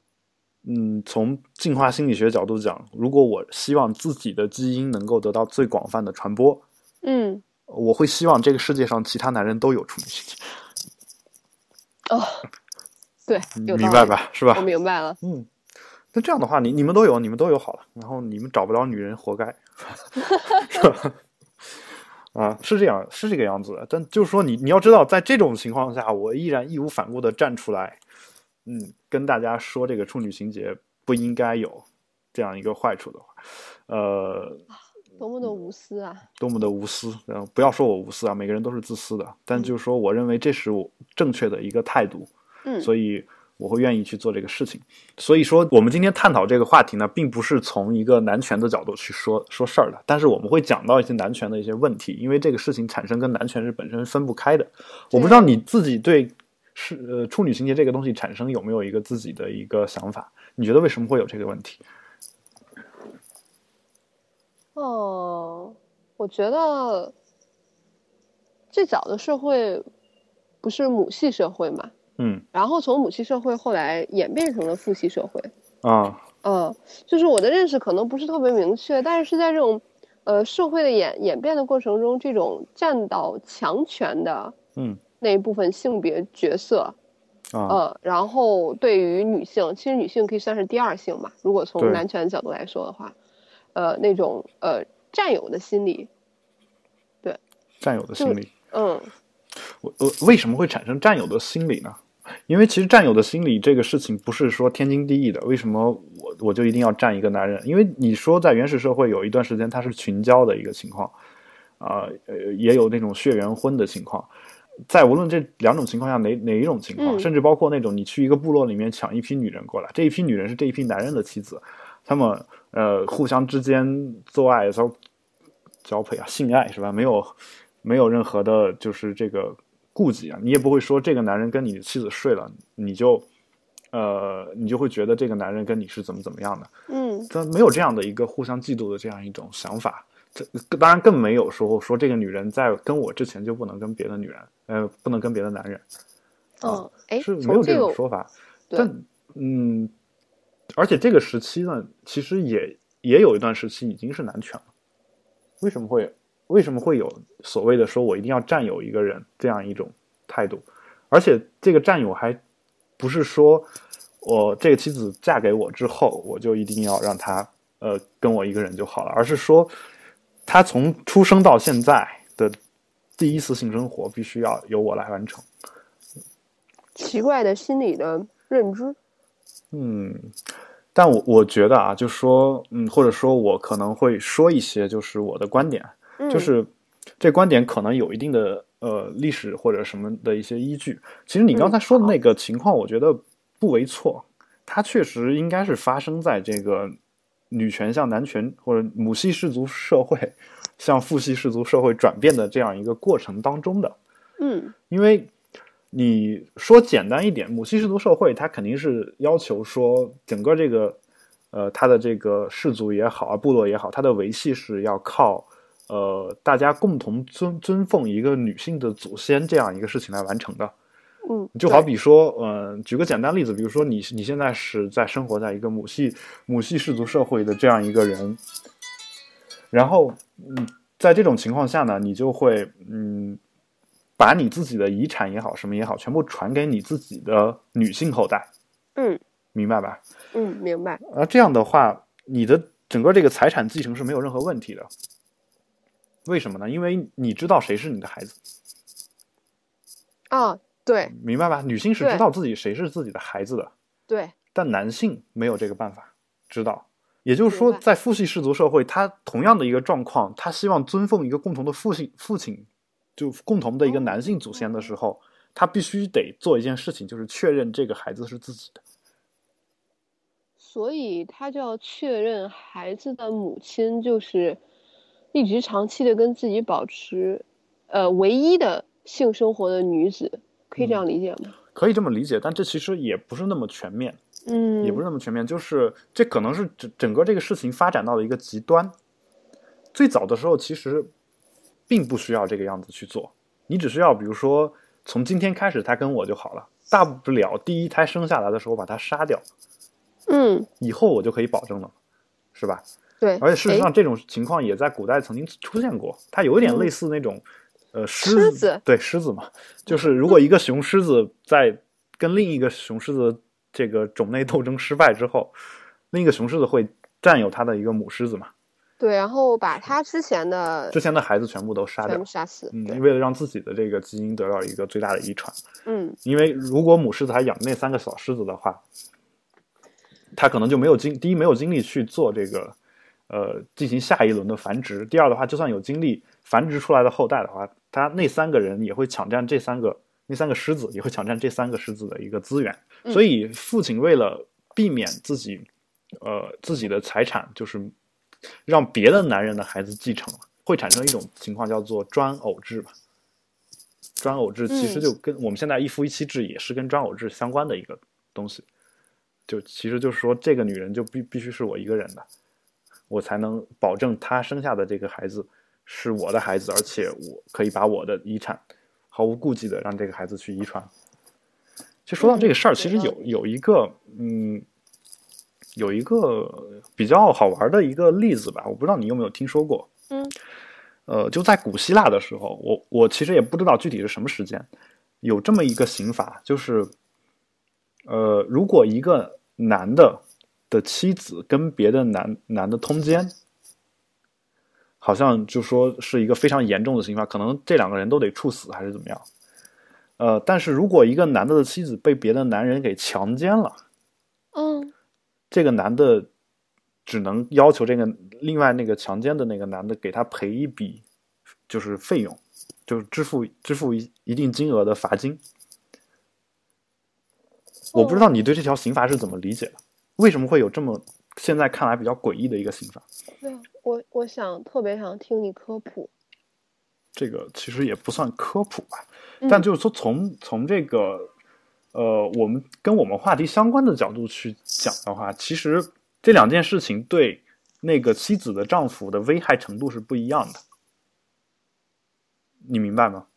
嗯，从进化心理学角度讲，如果我希望自己的基因能够得到最广泛的传播，嗯我会希望这个世界上其他男人都有处女哦，对，明白？吧？是吧我？明白了。嗯，那这样的话，你你们都有，你们都有好了，然后你们找不着女人，活该，是吧？啊，是这样，是这个样子的。但就是说你，你要知道，在这种情况下，我依然义无反顾的站出来，嗯，跟大家说这个处女情节不应该有这样一个坏处的话，呃，多么的无私啊！多么的无私，呃，不要说我无私啊，每个人都是自私的，但就是说我认为这是我正确的一个态度，嗯，所以我会愿意去做这个事情。所以说，我们今天探讨这个话题呢，并不是从一个男权的角度去说说事儿的，但是我们会讲到一些男权的一些问题，因为这个事情产生跟男权是本身分不开的。我不知道你自己对是呃处女情节这个东西产生有没有一个自己的一个想法？你觉得为什么会有这个问题？哦，我觉得最早的社会不是母系社会嘛，嗯然后从母系社会后来演变成了父系社会。啊嗯，就是我的认识可能不是特别明确，但是是在这种呃社会的演演变的过程中，这种占到强权的嗯那一部分性别角色，啊呃，然后对于女性，其实女性可以算是第二性嘛，如果从男权角度来说的话，呃，那种呃占有的心理，对占有的心理。嗯我我为什么会产生占有的心理呢？因为其实占有的心理这个事情不是说天经地义的。为什么我我就一定要占一个男人？因为你说在原始社会有一段时间它是群交的一个情况，啊呃也有那种血缘婚的情况。在无论这两种情况下哪哪一种情况，嗯甚至包括那种你去一个部落里面抢一批女人过来，这一批女人是这一批男人的妻子，他们呃互相之间做爱交交配啊性爱是吧？没有没有任何的就是这个顾忌啊，你也不会说这个男人跟你的妻子睡了，你就呃你就会觉得这个男人跟你是怎么怎么样的，嗯他没有这样的一个互相嫉妒的这样一种想法。这当然更没有说说这个女人在跟我之前就不能跟别的女人，呃，不能跟别的男人，嗯，哎，是没有这种说法。对但嗯，而且这个时期呢，其实也也有一段时期已经是男权了。为什么会为什么会有所谓的说我一定要占有一个人这样一种态度？而且这个占有还不是说我这个妻子嫁给我之后，我就一定要让她呃跟我一个人就好了，而是说她从出生到现在的第一次性生活必须要由我来完成。奇怪的心理的认知。嗯，但我我觉得啊，就说嗯，或者说我可能会说一些，就是我的观点，嗯就是这观点可能有一定的呃历史或者什么的一些依据。其实你刚才说的那个情况，我觉得不为错，它确实应该是发生在这个女权向男权或者母系氏族社会 向父系氏族社会转变的这样一个过程当中的。嗯因为你说简单一点，母系氏族社会它肯定是要求说整个这个呃它的这个氏族也好啊，部落也好，它的维系是要靠呃大家共同尊尊奉一个女性的祖先这样一个事情来完成的。嗯，就好比说，呃，举个简单例子，比如说你你现在是在生活在一个母系母系氏族社会的这样一个人，然后，嗯，在这种情况下呢，你就会，嗯，把你自己的遗产也好，什么也好，全部传给你自己的女性后代，嗯明白吧？嗯，明白。而这样的话，你的整个这个财产继承是没有任何问题的。为什么呢？因为你知道谁是你的孩子，啊，对明白吧？女性是知道自己谁是自己的孩子的。对，但男性没有这个办法知道。也就是说，在父系氏族社会，他同样的一个状况，他希望尊奉一个共同的父亲，父亲就共同的一个男性祖先的时候，他必须得做一件事情，就是确认这个孩子是自己的。所以他就要确认孩子的母亲就是一直长期的跟自己保持呃唯一的性生活的女子，可以这样理解吗？可以这么理解，但这其实也不是那么全面，嗯，也不是那么全面。就是这可能是整整个这个事情发展到了一个极端。最早的时候，其实并不需要这个样子去做，你只需要比如说从今天开始，他跟我就好了，大不了第一胎生下来的时候把他杀掉，嗯，以后我就可以保证了，是吧？对，而且事实上，这种情况也在古代曾经出现过，它有一点嗯类似那种，呃，狮狮子对狮子嘛，就是如果一个雄狮子在跟另一个雄狮子这个种内斗争失败之后，另一个雄狮子会占有它的一个母狮子嘛，对，然后把它之前的之前的孩子全部都杀掉全部，杀死，嗯，为了让自己的这个基因得到一个最大的遗传，嗯。因为如果母狮子还养那三个小狮子的话，它可能就没有精第一没有精力去做这个呃进行下一轮的繁殖，第二的话，就算有精力繁殖出来的后代的话，他那三个人也会抢占这三个那三个狮子也会抢占这三个狮子的一个资源，嗯所以父亲为了避免自己呃自己的财产就是让别的男人的孩子继承，会产生一种情况叫做专偶制吧。专偶制其实嗯就跟我们现在一夫一妻制也是跟专偶制相关的一个东西，就其实就是说这个女人就必必须是我一个人的，我才能保证她生下的这个孩子是我的孩子，而且我可以把我的遗产毫无顾忌的让这个孩子去遗传。就说到这个事儿，嗯其实有有一个嗯，有一个比较好玩的一个例子吧，我不知道你有没有听说过。嗯呃，就在古希腊的时候，我我其实也不知道具体是什么时间，有这么一个刑法，就是，呃，如果一个男的的妻子跟别的男男的通奸，好像就说是一个非常严重的刑罚，可能这两个人都得处死还是怎么样。呃，但是如果一个男的的妻子被别的男人给强奸了，嗯这个男的只能要求这个另外那个强奸的那个男的给他赔一笔，就是费用，就是支付支付一一定金额的罚金。我不知道你对这条刑罚是怎么理解的？为什么会有这么现在看来比较诡异的一个刑罚？对，我我想特别想听你科普，这个其实也不算科普吧，嗯。但就是说从从这个呃我们跟我们话题相关的角度去讲的话，其实这两件事情对那个妻子的丈夫的危害程度是不一样的，你明白吗？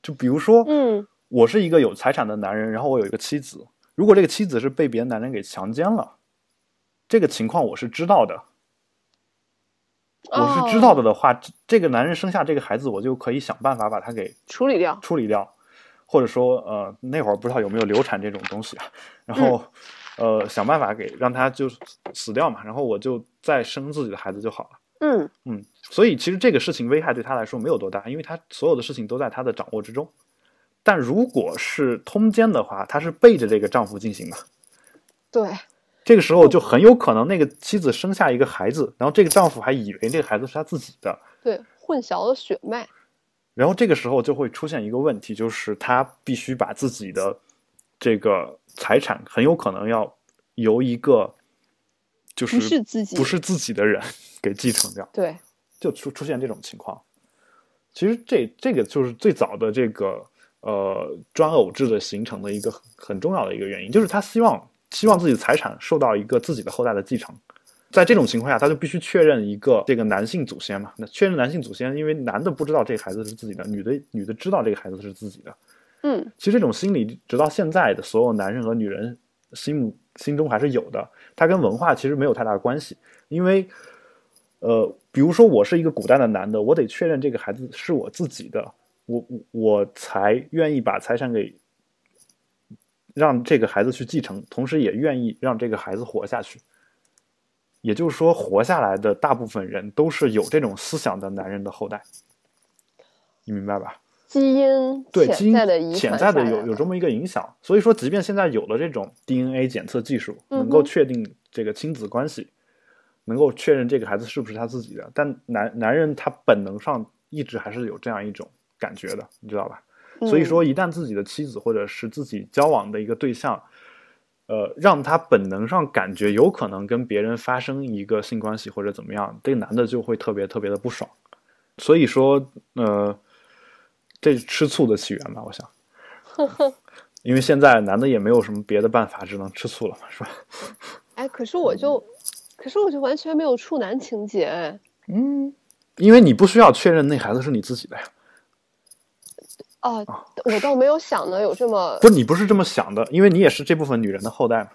就比如说，嗯。我是一个有财产的男人，然后我有一个妻子，如果这个妻子是被别的男人给强奸了，这个情况我是知道的，我是知道的哦的话，这这个男人生下这个孩子，我就可以想办法把他给处理掉，处理掉。或者说呃那会儿不知道有没有流产这种东西啊，然后、呃想办法给让他就死掉嘛，然后我就再生自己的孩子就好了。嗯嗯，所以其实这个事情危害对他来说没有多大，因为他所有的事情都在他的掌握之中。但如果是通奸的话，他是背着这个丈夫进行的，对，这个时候就很有可能那个妻子生下一个孩子，然后这个丈夫还以为这个孩子是他自己的，对，混淆了血脉。然后这个时候就会出现一个问题，就是他必须把自己的这个财产很有可能要由一个就是不是自己不是自己的人 给继承掉。对，就出出现这种情况。其实这这个就是最早的这个呃专偶制的形成的一个很很重要的一个原因，就是他希望希望自己的财产受到一个自己的后代的继承。在这种情况下，他就必须确认一个这个男性祖先嘛。那确认男性祖先，因为男的不知道这个孩子是自己的，女的女的知道这个孩子是自己的。嗯其实这种心理，直到现在的所有男人和女人心目心中还是有的。它跟文化其实没有太大的关系，因为，呃，比如说我是一个古代的男的，我得确认这个孩子是我自己的，我我我才愿意把财产给让这个孩子去继承，同时也愿意让这个孩子活下去。也就是说，活下来的大部分人都是有这种思想的男人的后代，你明白吧？基因对基因潜在的潜在的有有这么一个影响，所以说，即便现在有了这种 DNA 检测技术，能够确定这个亲子关系，能够确认这个孩子是不是他自己的，但男男人他本能上一直还是有这样一种感觉的，你知道吧？所以嗯说，一旦自己的妻子或者是自己交往的一个对象，呃，让他本能上感觉有可能跟别人发生一个性关系或者怎么样，这个男的就会特别特别的不爽。所以说，呃，这吃醋的起源吧？我想，因为现在男的也没有什么别的办法，只能吃醋了嘛，是吧？哎，可是我就，可是我就完全没有处男情节哎。嗯，因为你不需要确认那孩子是你自己的呀，哦，我倒没有想的有这么不，你不是这么想的，因为你也是这部分女人的后代嘛。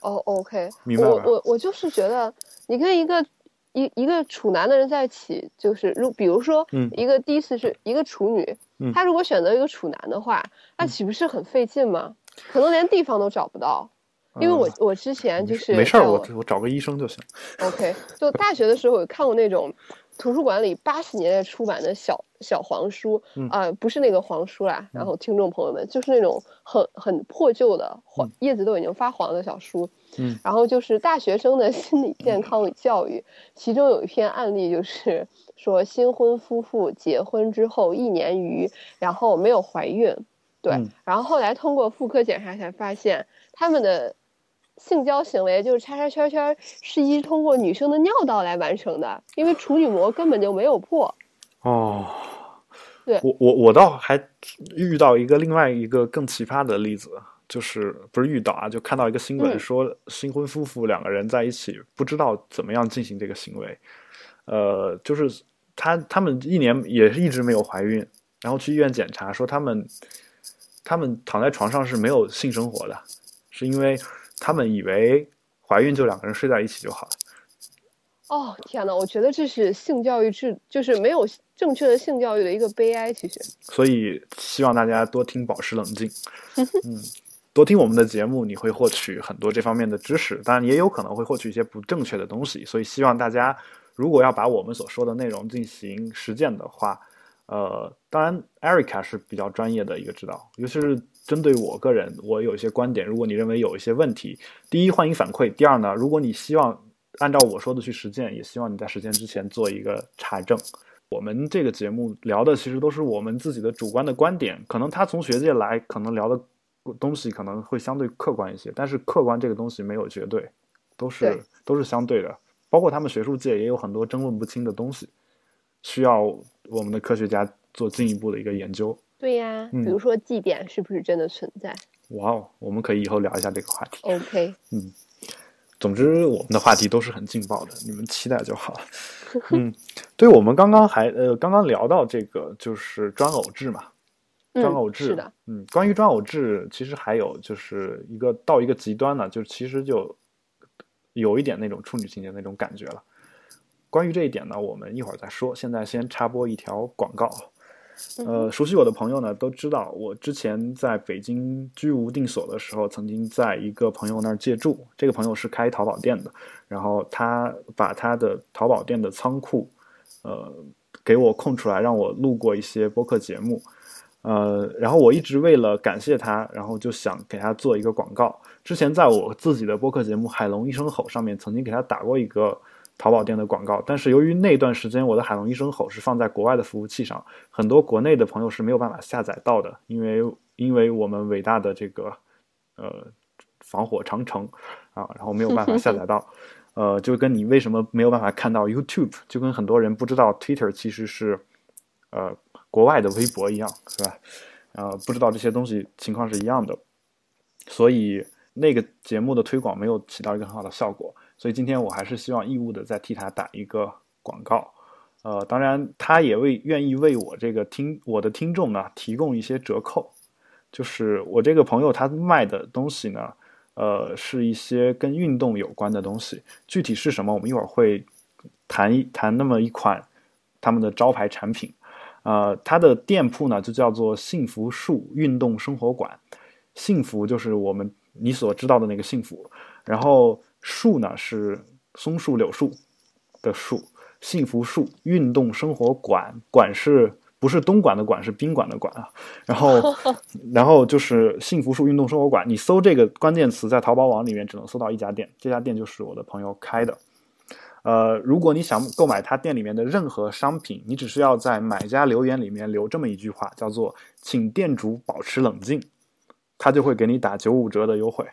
哦，OK，我明白吧我我就是觉得，你跟一个一一个处男的人在一起，就是如比如说，嗯一个第一次是一个处女，嗯她如果选择一个处男的话，那岂不是很费劲吗？可能连地方都找不到。因为我我之前就是嗯没事儿，我我找个医生就行。OK，就大学的时候有看过那种图书馆里八十年代出版的小小黄书，嗯啊、不是那个黄书啦。然后听众朋友们，就是那种很很破旧的黄叶子都已经发黄的小书。嗯，然后就是大学生的心理健康与教育，其中有一篇案例就是说新婚夫妇结婚之后一年余，然后没有怀孕，对，嗯然后后来通过妇科检查才发现他们的。性交行为就是叉叉圈圈，是一通过女生的尿道来完成的，因为处女膜根本就没有破。哦，对。我我我倒还遇到一个另外一个更奇葩的例子，就是不是遇到啊，就看到一个新闻嗯。说新婚夫妇两个人在一起不知道怎么样进行这个行为，呃，就是他他们一年也是一直没有怀孕，然后去医院检查说他们他们躺在床上是没有性生活的，是因为他们以为怀孕就两个人睡在一起就好了。哦天呐，我觉得这是性教育制，就是没有正确的性教育的一个悲哀。其实，所以希望大家多听保持冷静，嗯，多听我们的节目，你会获取很多这方面的知识，当然也有可能会获取一些不正确的东西。所以希望大家如果要把我们所说的内容进行实践的话，呃，当然 Erica 是比较专业的一个指导，尤其是针对我个人，我有一些观点，如果你认为有一些问题，第一欢迎反馈，第二呢，如果你希望按照我说的去实践，也希望你在实践之前做一个查证。我们这个节目聊的其实都是我们自己的主观的观点，可能他从学界来，可能聊的东西可能会相对客观一些，但是客观这个东西没有绝对，都是都是相对的。包括他们学术界也有很多争论不清的东西，需要我们的科学家做进一步的一个研究。对呀，嗯比如说祭典是不是真的存在哇哦，我们可以以后聊一下这个话题。？OK，嗯总之，我们的话题都是很劲爆的，你们期待就好了。嗯，对，我们刚刚还呃，刚刚聊到这个就是专偶制嘛，专偶嗯，制，是的，嗯，关于专偶制，其实还有就是一个到一个极端呢，就是其实就有一点那种处女情节那种感觉了。关于这一点呢，我们一会儿再说。现在先插播一条广告。呃，熟悉我的朋友呢都知道，我之前在北京居无定所的时候，曾经在一个朋友那儿借住。这个朋友是开淘宝店的，然后他把他的淘宝店的仓库，呃，给我空出来，让我录过一些播客节目。呃，然后我一直为了感谢他，然后就想给他做一个广告。之前在我自己的播客节目《海龙一声吼》上面，曾经给他打过一个。淘宝店的广告，但是由于那段时间我的海龙一声吼是放在国外的服务器上，很多国内的朋友是没有办法下载到的，因为因为我们伟大的这个呃防火长城啊，然后没有办法下载到，呃，就跟你为什么没有办法看到 YouTube，就跟很多人不知道 Twitter 其实是呃国外的微博一样，是吧？呃，不知道这些东西情况是一样的，所以那个节目的推广没有起到一个很好的效果。所以今天我还是希望义务的再替他打一个广告，呃，当然他也为愿意为我这个听我的听众呢提供一些折扣，就是我这个朋友他卖的东西呢，呃，是一些跟运动有关的东西，具体是什么，我们一会儿会谈一谈那么一款他们的招牌产品，呃，他的店铺呢就叫做幸福树运动生活馆，幸福就是我们你所知道的那个幸福，然后。树呢是松树、柳树的树，幸福树运动生活馆，馆是不是东莞的馆？是宾馆的馆啊。然后，然后就是幸福树运动生活馆。你搜这个关键词，在淘宝网里面只能搜到一家店，这家店就是我的朋友开的。呃，如果你想购买他店里面的任何商品，你只需要在买家留言里面留这么一句话，叫做“请店主保持冷静”，他就会给你打九五折的优惠。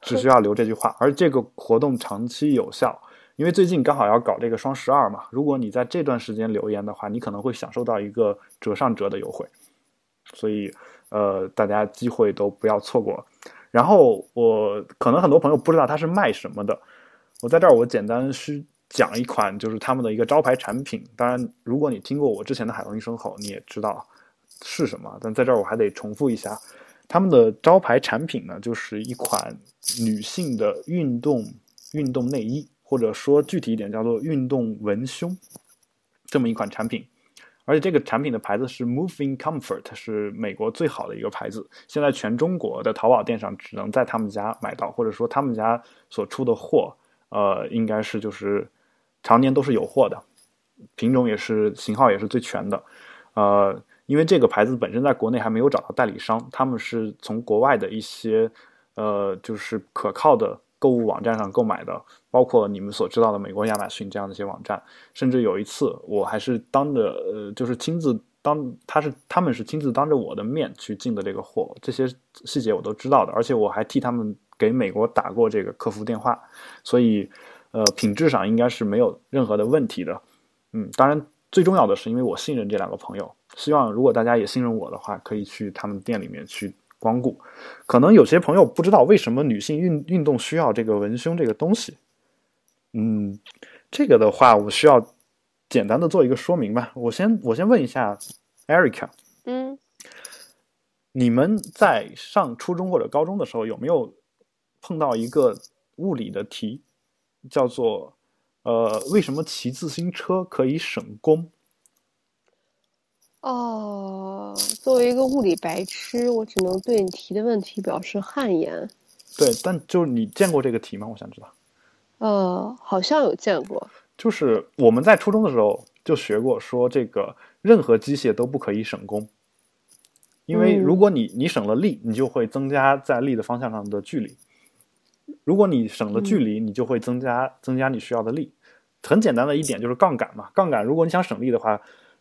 只需要留这句话，而这个活动长期有效，因为最近刚好要搞这个双十二嘛。如果你在这段时间留言的话，你可能会享受到一个折上折的优惠，所以呃，大家机会都不要错过。然后我可能很多朋友不知道他是卖什么的，我在这儿我简单是讲一款就是他们的一个招牌产品。当然，如果你听过我之前的海龙一声吼，你也知道是什么，但在这儿我还得重复一下。他们的招牌产品呢，就是一款女性的运动运动内衣，或者说具体一点叫做运动文胸，这么一款产品。而且这个产品的牌子是 Moving Comfort，是美国最好的一个牌子。现在全中国的淘宝店上只能在他们家买到，或者说他们家所出的货，呃，应该是就是常年都是有货的，品种也是型号也是最全的，呃。因为这个牌子本身在国内还没有找到代理商，他们是从国外的一些，呃，就是可靠的购物网站上购买的，包括你们所知道的美国亚马逊这样的一些网站。甚至有一次，我还是当着，呃，就是亲自当他是他们是亲自当着我的面去进的这个货，这些细节我都知道的，而且我还替他们给美国打过这个客服电话，所以，呃，品质上应该是没有任何的问题的。嗯，当然最重要的是，因为我信任这两个朋友。希望如果大家也信任我的话，可以去他们店里面去光顾。可能有些朋友不知道为什么女性运运动需要这个文胸这个东西。嗯，这个的话我需要简单的做一个说明吧。我先我先问一下，Erica，嗯，你们在上初中或者高中的时候有没有碰到一个物理的题，叫做呃为什么骑自行车可以省功？哦，作为一个物理白痴，我只能对你提的问题表示汗颜。对，但就是你见过这个题吗？我想知道。呃，好像有见过。就是我们在初中的时候就学过，说这个任何机械都不可以省功，因为如果你你省了力，你就会增加在力的方向上的距离；如果你省了距离，你就会增加增加你需要的力。很简单的一点就是杠杆嘛，杠杆如果你想省力的话。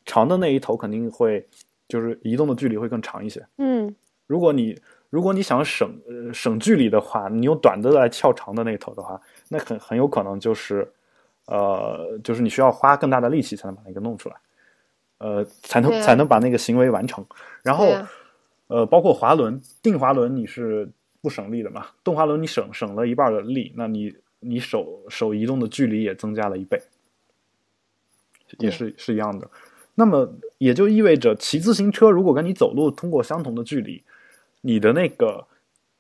长的那一头肯定会，就是移动的距离会更长一些。嗯，如果你如果你想省呃省距离的话，你用短的来撬长的那一头的话，那很很有可能就是，呃，就是你需要花更大的力气才能把那个弄出来，呃，才能才能把那个行为完成。然后，呃，包括滑轮，定滑轮你是不省力的嘛？动滑轮你省省了一半的力，那你你手手移动的距离也增加了一倍，也是是一样的。那么也就意味着，骑自行车如果跟你走路通过相同的距离，你的那个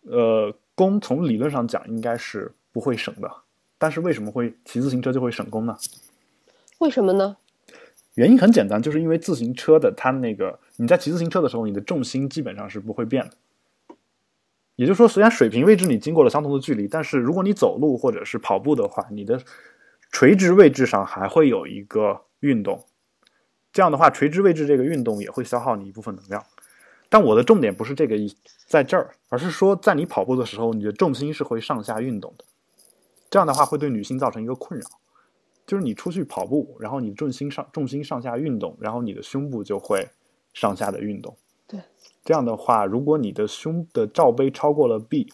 呃功从理论上讲应该是不会省的。但是为什么会骑自行车就会省功呢？为什么呢？原因很简单，就是因为自行车的它那个你在骑自行车的时候，你的重心基本上是不会变的。也就是说，虽然水平位置你经过了相同的距离，但是如果你走路或者是跑步的话，你的垂直位置上还会有一个运动。这样的话，垂直位置这个运动也会消耗你一部分能量。但我的重点不是这个意在这儿，而是说在你跑步的时候，你的重心是会上下运动的。这样的话会对女性造成一个困扰，就是你出去跑步，然后你重心上重心上下运动，然后你的胸部就会上下的运动。对，这样的话，如果你的胸的罩杯超过了 B，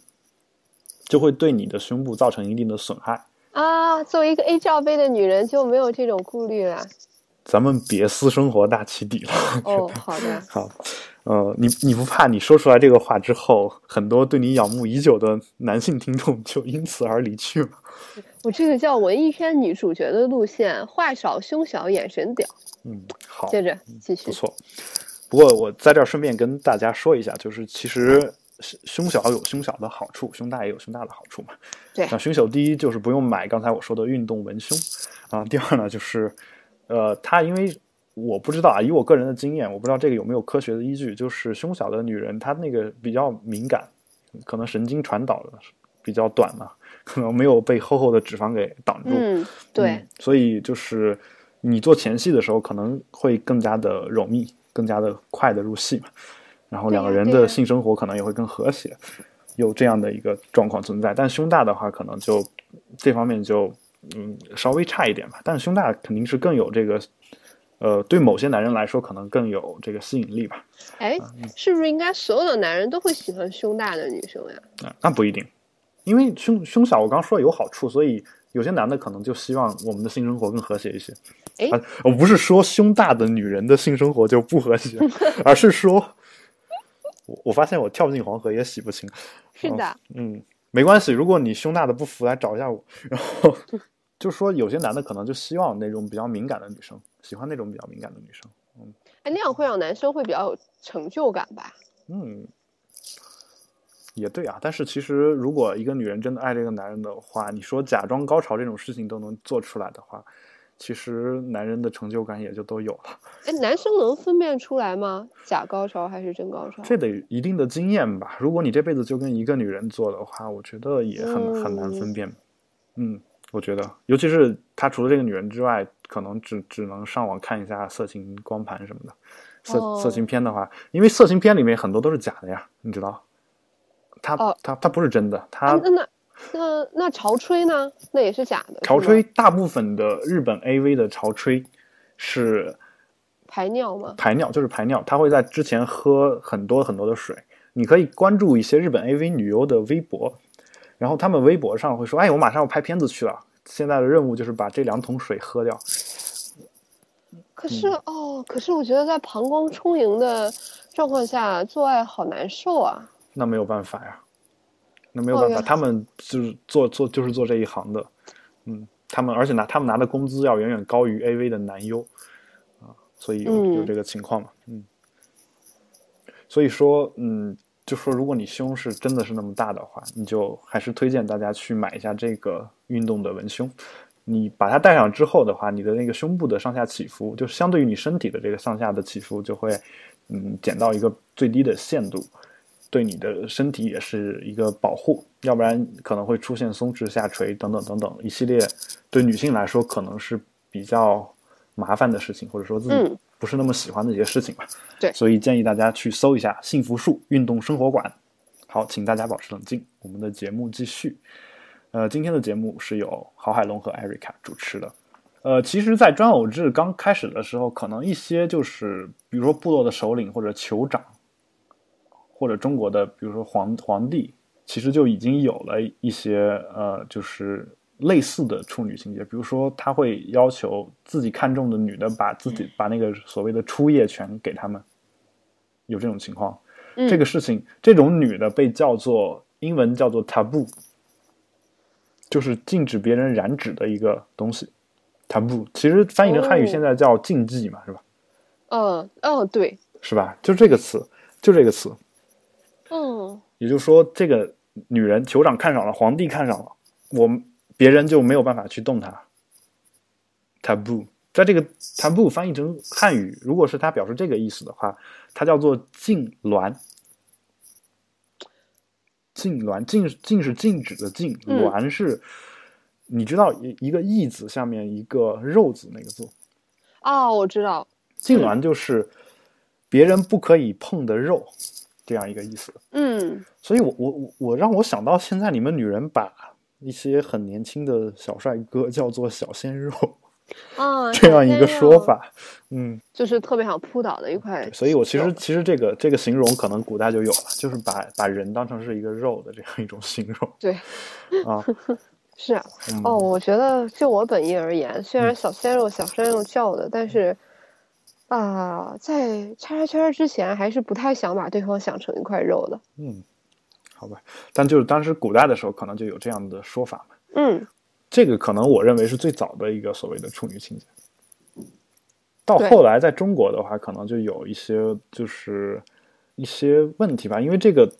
就会对你的胸部造成一定的损害。啊，作为一个 A 罩杯的女人就没有这种顾虑了。咱们别私生活大起底了。哦，好的。好，呃，你你不怕你说出来这个话之后，很多对你仰慕已久的男性听众就因此而离去吗？我这个叫文艺片女主角的路线，话少胸小眼神屌。嗯，好，接着继续。不错。不过我在这儿顺便跟大家说一下，就是其实胸小有胸小的好处，胸大也有胸大的好处嘛。对。那胸小第一就是不用买刚才我说的运动文胸啊，第二呢就是。呃，她因为我不知道啊，以我个人的经验，我不知道这个有没有科学的依据。就是胸小的女人，她那个比较敏感，可能神经传导的比较短嘛，可能没有被厚厚的脂肪给挡住。嗯，对。所以就是你做前戏的时候，可能会更加的容易，更加的快的入戏嘛。然后两个人的性生活可能也会更和谐，有这样的一个状况存在。但胸大的话，可能就这方面就。嗯，稍微差一点吧，但是胸大肯定是更有这个，呃，对某些男人来说可能更有这个吸引力吧。哎，是不是应该所有的男人都会喜欢胸大的女生呀？啊，那不一定，因为胸胸小，我刚说有好处，所以有些男的可能就希望我们的性生活更和谐一些。哎，我不是说胸大的女人的性生活就不和谐，而是说，我我发现我跳进黄河也洗不清。是的，嗯，没关系，如果你胸大的不服，来找一下我，然后。就说有些男的可能就希望那种比较敏感的女生，喜欢那种比较敏感的女生。嗯，哎，那样会让男生会比较有成就感吧？嗯，也对啊。但是其实，如果一个女人真的爱这个男人的话，你说假装高潮这种事情都能做出来的话，其实男人的成就感也就都有了。哎，男生能分辨出来吗？假高潮还是真高潮？这得一定的经验吧。如果你这辈子就跟一个女人做的话，我觉得也很很难分辨。嗯。我觉得，尤其是他除了这个女人之外，可能只只能上网看一下色情光盘什么的，色色情片的话，因为色情片里面很多都是假的呀，你知道？他他他不是真的，他那那那那潮吹呢？那也是假的。潮吹大部分的日本 AV 的潮吹是排尿吗？排尿就是排尿，他会在之前喝很多很多的水。你可以关注一些日本 AV 女优的微博。然后他们微博上会说：“哎，我马上要拍片子去了，现在的任务就是把这两桶水喝掉。”可是哦，可是我觉得在膀胱充盈的状况下做爱好难受啊。那没有办法呀，那没有办法，他们就是做做就是做这一行的，嗯，他们而且拿他们拿的工资要远远高于 AV 的男优啊，所以有有这个情况嘛，嗯，所以说，嗯。就说如果你胸是真的是那么大的话，你就还是推荐大家去买一下这个运动的文胸。你把它戴上之后的话，你的那个胸部的上下起伏，就相对于你身体的这个上下的起伏，就会嗯减到一个最低的限度，对你的身体也是一个保护。要不然可能会出现松弛下垂等等等等一系列对女性来说可能是比较麻烦的事情，或者说自己。不是那么喜欢的一些事情吧？对，所以建议大家去搜一下“幸福树运动生活馆”。好，请大家保持冷静，我们的节目继续。呃，今天的节目是由郝海龙和艾瑞卡主持的。呃，其实，在专偶制刚开始的时候，可能一些就是，比如说部落的首领或者酋长，或者中国的，比如说皇皇帝，其实就已经有了一些呃，就是。类似的处女情节，比如说他会要求自己看中的女的把自己把那个所谓的初夜权给他们，有这种情况。这个事情，这种女的被叫做英文叫做 taboo，就是禁止别人染指的一个东西。taboo 其实翻译成汉语现在叫禁忌嘛，是吧？嗯，哦，对，是吧？就这个词，就这个词。嗯，也就是说，这个女人酋长看上了，皇帝看上了，我们。别人就没有办法去动它，taboo，在这个 taboo 翻译成汉语，如果是它表示这个意思的话，它叫做禁挛。禁挛，禁禁是禁止的禁，嗯。挛是，你知道一一个义字下面一个肉字那个字，哦，我知道，禁挛就是别人不可以碰的肉，这样一个意思。嗯。所以我我我我让我想到现在你们女人把一些很年轻的小帅哥叫做小鲜肉啊，这样一个说法，嗯，就是特别想扑倒的一块。所以我其实其实这个这个形容可能古代就有了，就是把把人当成是一个肉的这样一种形容 对，啊。是啊，嗯、哦，我觉得就我本意而言，虽然小鲜肉、小鲜肉叫的，但是啊、在叉叉圈之前，还是不太想把对方想成一块肉的。嗯，好吧，但就是当时古代的时候可能就有这样的说法嘛。嗯这个可能我认为是最早的一个所谓的处女情节。到后来，在中国的话，可能就有一些就是一些问题吧，因为这个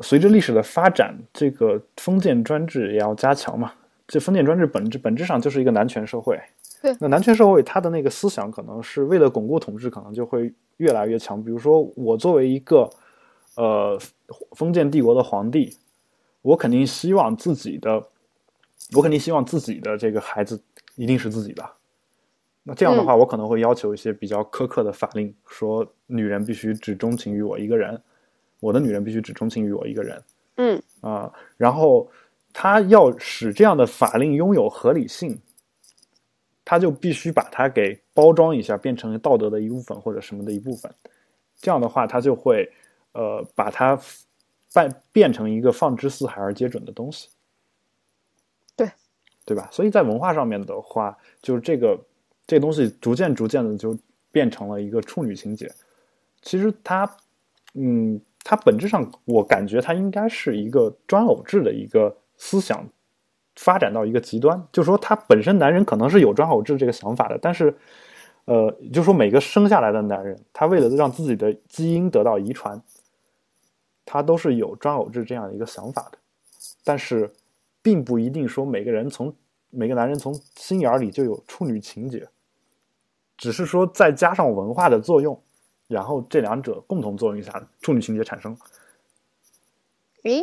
随着历史的发展，这个封建专制也要加强嘛。这封建专制本质本质上就是一个男权社会。对那男权社会它的那个思想可能是为了巩固统治，可能就会越来越强。比如说，我作为一个呃封建帝国的皇帝，我肯定希望自己的，我肯定希望自己的这个孩子一定是自己的。那这样的话，我可能会要求一些比较苛刻的法令，说女人必须只钟情于我一个人，我的女人必须只钟情于我一个人嗯啊、然后他要使这样的法令拥有合理性，他就必须把它给包装一下，变成道德的一部分或者什么的一部分。这样的话，他就会呃把它变变成一个放之四海而皆准的东西。对，对吧？所以在文化上面的话，就是这个这个东西逐渐逐渐的就变成了一个处女情节。其实它，嗯，它本质上我感觉它应该是一个专偶制的一个思想发展到一个极端，就是说他本身男人可能是有专偶制这个想法的，但是，呃，就是说每个生下来的男人，他为了让自己的基因得到遗传，他都是有专偶制这样一个想法的，但是，并不一定说每个人从每个男人从心眼儿里就有处女情节，只是说再加上文化的作用，然后这两者共同作用下，处女情节产生。诶，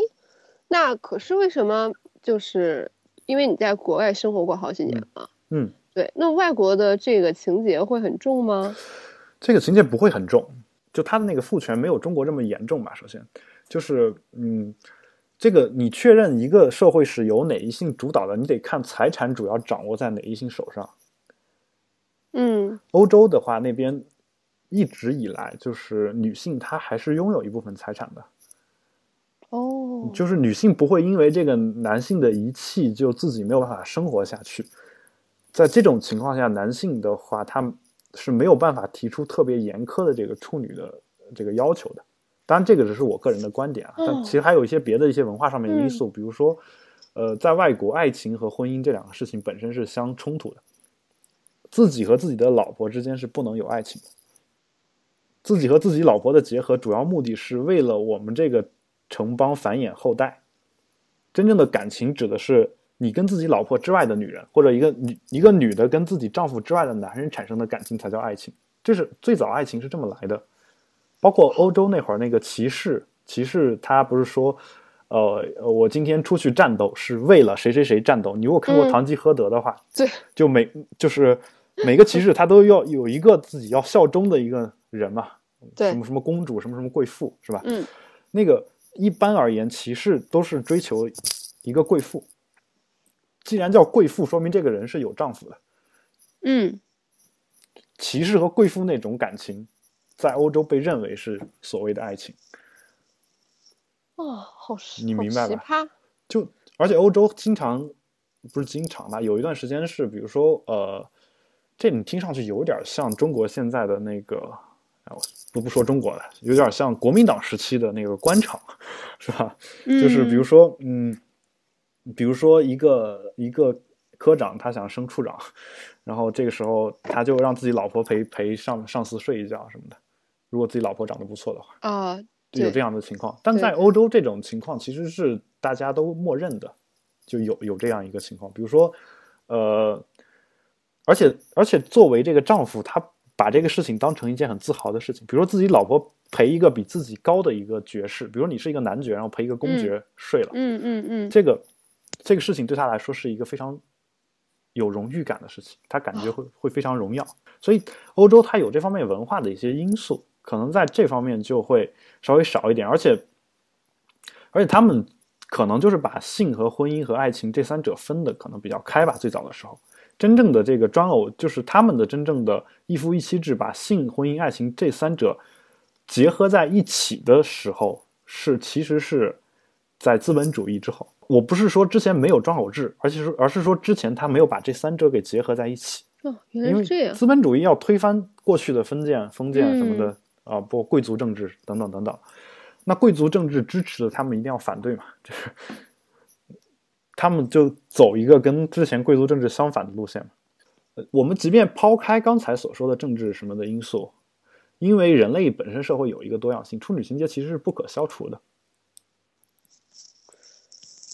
那可是为什么？就是因为你在国外生活过好几年嘛。嗯，对，那外国的这个情节会很重吗？这个情节不会很重，就他的那个父权没有中国这么严重吧。首先，就是嗯，这个你确认一个社会是由哪一性主导的，你得看财产主要掌握在哪一性手上。嗯欧洲的话，那边一直以来就是女性她还是拥有一部分财产的，哦，就是女性不会因为这个男性的遗弃就自己没有办法生活下去。在这种情况下，男性的话，他是没有办法提出特别严苛的这个处女的这个要求的。当然，这个只是我个人的观点啊，但哦其实还有一些别的一些文化上面的因素，比如说，呃，在外国，爱情和婚姻这两个事情本身是相冲突的，自己和自己的老婆之间是不能有爱情的。自己和自己老婆的结合，主要目的是为了我们这个城邦繁衍后代。真正的感情指的是你跟自己老婆之外的女人，或者一个女一个女的跟自己丈夫之外的男人产生的感情才叫爱情。这是最早爱情是这么来的。包括欧洲那会儿那个骑士，骑士他不是说，呃，呃我今天出去战斗是为了谁谁谁战斗。你如果看过嗯《堂吉诃德》的话，对，就每就是每个骑士他都要有一个自己要效忠的一个人嘛，对什么什么公主，什么什么贵妇，是吧？嗯那个一般而言，骑士都是追求一个贵妇。既然叫贵妇，说明这个人是有丈夫的。嗯骑士和贵妇那种感情，在欧洲被认为是所谓的爱情。哦，好奇你明白吧。就而且欧洲经常不是经常吧，有一段时间是，比如说呃，这你听上去有点像中国现在的那个，不不说中国了，有点像国民党时期的那个官场，是吧？就是比如说，嗯，比如说一个一个科长他想升处长，然后这个时候他就让自己老婆陪陪上上司睡一觉什么的，如果自己老婆长得不错的话。啊，有这样的情况。但在欧洲，这种情况其实是大家都默认的，就有有这样一个情况。比如说，呃，而且而且作为这个丈夫，他把这个事情当成一件很自豪的事情，比如说自己老婆陪一个比自己高的一个爵士，比如你是一个男爵，然后陪一个公爵睡了，嗯嗯嗯，这个这个事情对他来说是一个非常有荣誉感的事情，他感觉会会非常荣耀。所以欧洲它有这方面文化的一些因素，可能在这方面就会稍微少一点，而且而且他们可能就是把性和婚姻和爱情这三者分的可能比较开吧。最早的时候，真正的这个专偶就是他们的真正的一夫一妻制，把性、婚姻、爱情这三者结合在一起的时候，是其实是在资本主义之后。我不是说之前没有专偶制，而且是而是说之前他没有把这三者给结合在一起。哦，原来是这样。资本主义要推翻过去的封建、封建什么的啊，不贵族政治等等等等。那贵族政治支持的，他们一定要反对嘛，就是他们就走一个跟之前贵族政治相反的路线嘛。呃我们即便抛开刚才所说的政治什么的因素，因为人类本身社会有一个多样性，处女情节其实是不可消除的。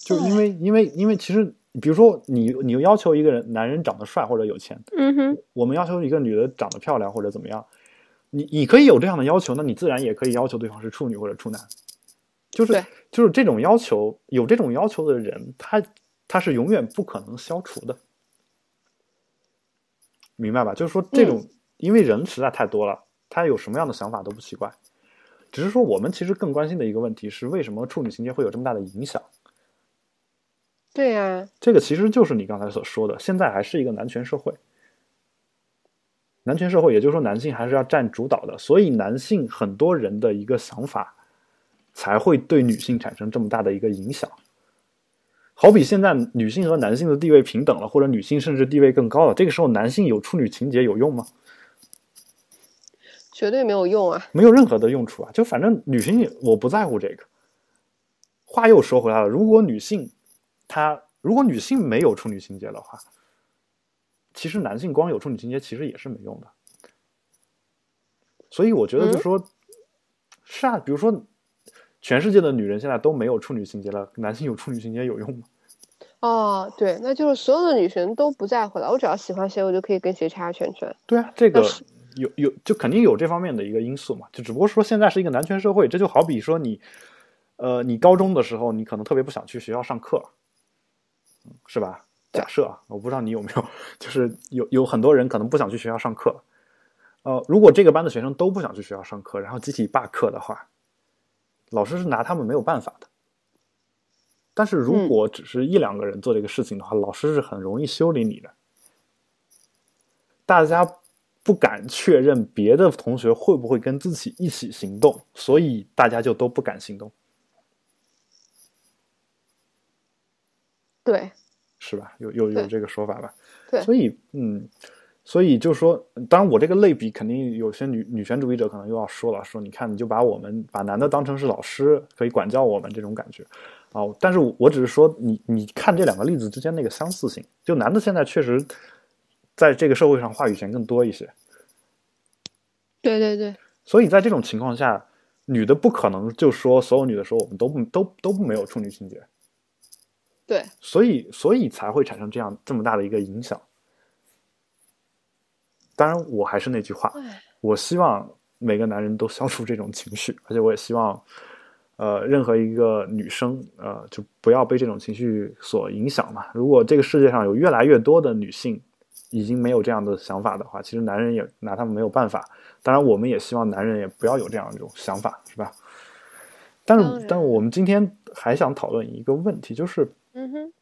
就因为因为因为其实，比如说你你要求一个人男人长得帅或者有钱，嗯哼，我们要求一个女的长得漂亮或者怎么样，你你可以有这样的要求，那你自然也可以要求对方是处女或者处男，就是就是这种要求，有这种要求的人，他他是永远不可能消除的，明白吧？就是说这种，因为人实在太多了，他有什么样的想法都不奇怪，只是说我们其实更关心的一个问题是，为什么处女情节会有这么大的影响？对呀、这个其实就是你刚才所说的，现在还是一个男权社会。男权社会，也就是说男性还是要占主导的，所以男性很多人的一个想法，才会对女性产生这么大的一个影响。好比现在女性和男性的地位平等了，或者女性甚至地位更高了，这个时候男性有处女情节有用吗？绝对没有用啊。没有任何的用处啊！就反正女性我不在乎这个。话又说回来了，如果女性她如果女性没有处女情节的话，其实男性光有处女情节其实也是没用的。所以我觉得就说，是啊，比如说全世界的女人现在都没有处女情节了，男性有处女情节有用吗？哦，对，那就是所有的女神都不在乎了，我只要喜欢谁，我就可以跟谁插圈圈。对啊，这个有有就肯定有这方面的一个因素嘛，就只不过说现在是一个男权社会，这就好比说你，呃，你高中的时候你可能特别不想去学校上课，嗯是吧？假设啊，我不知道你有没有，就是有有很多人可能不想去学校上课，呃，如果这个班的学生都不想去学校上课，然后集体罢课的话，老师是拿他们没有办法的。但是如嗯果只是一两个人做这个事情的话，老师是很容易修理你的。大家不敢确认别的同学会不会跟自己一起行动，所以大家就都不敢行动，对，是吧？有有有这个说法吧？对所以嗯，所以就说，当然我这个类比肯定有些女女权主义者可能又要说了，说你看你就把我们把男的当成是老师，可以管教我们这种感觉啊。但是我只是说你你看这两个例子之间那个相似性，就男的现在确实在这个社会上话语权更多一些。对对对，所以在这种情况下，女的不可能就说所有女的说我们都不都都没有处女情节，对，所以所以才会产生这样这么大的一个影响。当然，我还是那句话，我希望每个男人都消除这种情绪，而且我也希望，呃，任何一个女生，呃，就不要被这种情绪所影响嘛。如果这个世界上有越来越多的女性已经没有这样的想法的话，其实男人也拿他们没有办法。当然，我们也希望男人也不要有这样一种想法，是吧？但是，但我们今天还想讨论一个问题，就是嗯哼，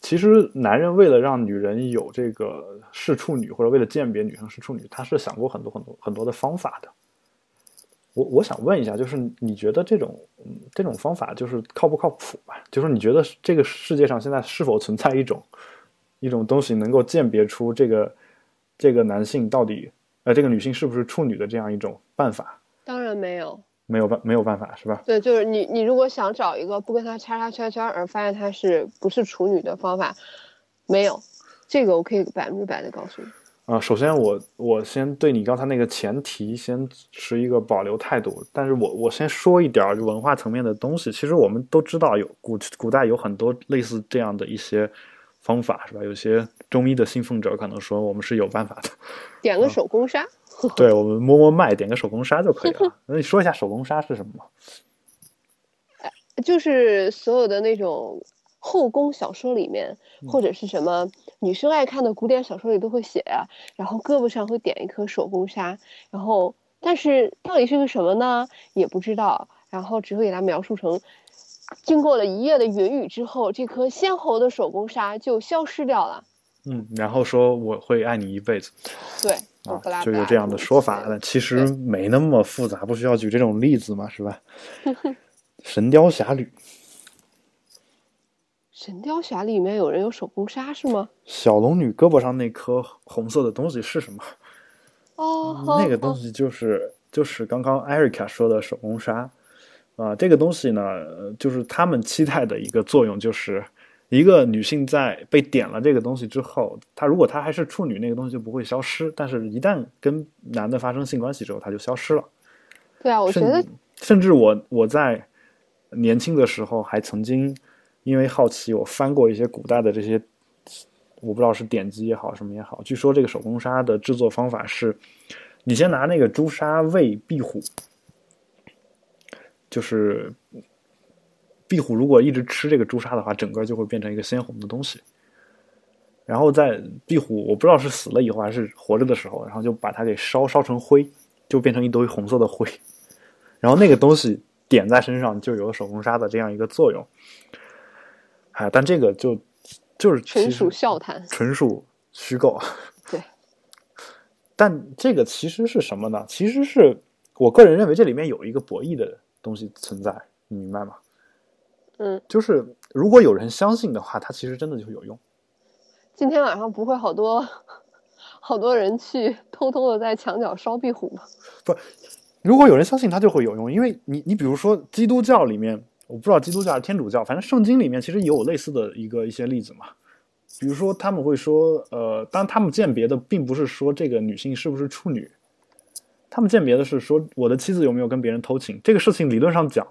其实男人为了让女人有这个是处女，或者为了鉴别女生是处女，他是想过很多很多很多的方法的。我我想问一下，就是你觉得这种嗯这种方法就是靠不靠谱吧？就是你觉得这个世界上现在是否存在一种一种东西能够鉴别出这个这个男性到底呃这个女性是不是处女的这样一种办法？当然没有。没有办没有办法是吧？对，就是你，你如果想找一个不跟他叉叉圈圈而发现他是不是处女的方法，没有，这个我可以百分之百的告诉你。啊、首先我我先对你刚才那个前提先持一个保留态度，但是我我先说一点儿就文化层面的东西。其实我们都知道有古古代有很多类似这样的一些方法，是吧？有些中医的信奉者可能说我们是有办法的，点个手工砂。对我们摸摸脉，点个手工砂就可以了。那你说一下手工砂是什么吗？就是所有的那种后宫小说里面，或者是什么女生爱看的古典小说里都会写呀。然后胳膊上会点一颗手工砂，然后但是到底是个什么呢？也不知道。然后只会给它描述成，经过了一夜的云雨之后，这颗鲜红的手工砂就消失掉了。嗯，然后说我会爱你一辈子。对，啊，就有这样的说法。但其实没那么复杂，不需要举这种例子嘛，是吧？神雕侠侣。神雕侠里面有人有手工纱是吗？小龙女胳膊上那颗红色的东西是什么？哦，那个东西就是就是刚刚艾瑞卡说的手工纱。啊，这个东西呢，就是他们期待的一个作用，就是一个女性在被点了这个东西之后，她如果她还是处女，那个东西就不会消失；但是一旦跟男的发生性关系之后，它就消失了。对啊，我觉得，甚至我我在年轻的时候还曾经因为好奇，我翻过一些古代的这些，我不知道是典籍也好，什么也好，据说这个手工纱的制作方法是，你先拿那个朱砂喂壁虎。就是壁虎如果一直吃这个朱砂的话，整个就会变成一个鲜红的东西。然后在壁虎我不知道是死了以后还是活着的时候，然后就把它给烧烧成灰，就变成一堆红色的灰。然后那个东西点在身上就有手工砂的这样一个作用。哎，但这个就就是纯属笑谈，纯属虚构。对。但这个其实是什么呢？其实是我个人认为这里面有一个博弈的。东西存在，你明白吗？嗯，就是如果有人相信的话，它其实真的就有用。今天晚上不会好多好多人去偷偷的在墙角烧壁虎吗？不，如果有人相信，它就会有用。因为你，你比如说基督教里面，我不知道基督教还是天主教，反正圣经里面其实也有类似的一个一些例子嘛。比如说他们会说，呃，当他们鉴别的并不是说这个女性是不是处女。他们鉴别的是说我的妻子有没有跟别人偷情，这个事情理论上讲，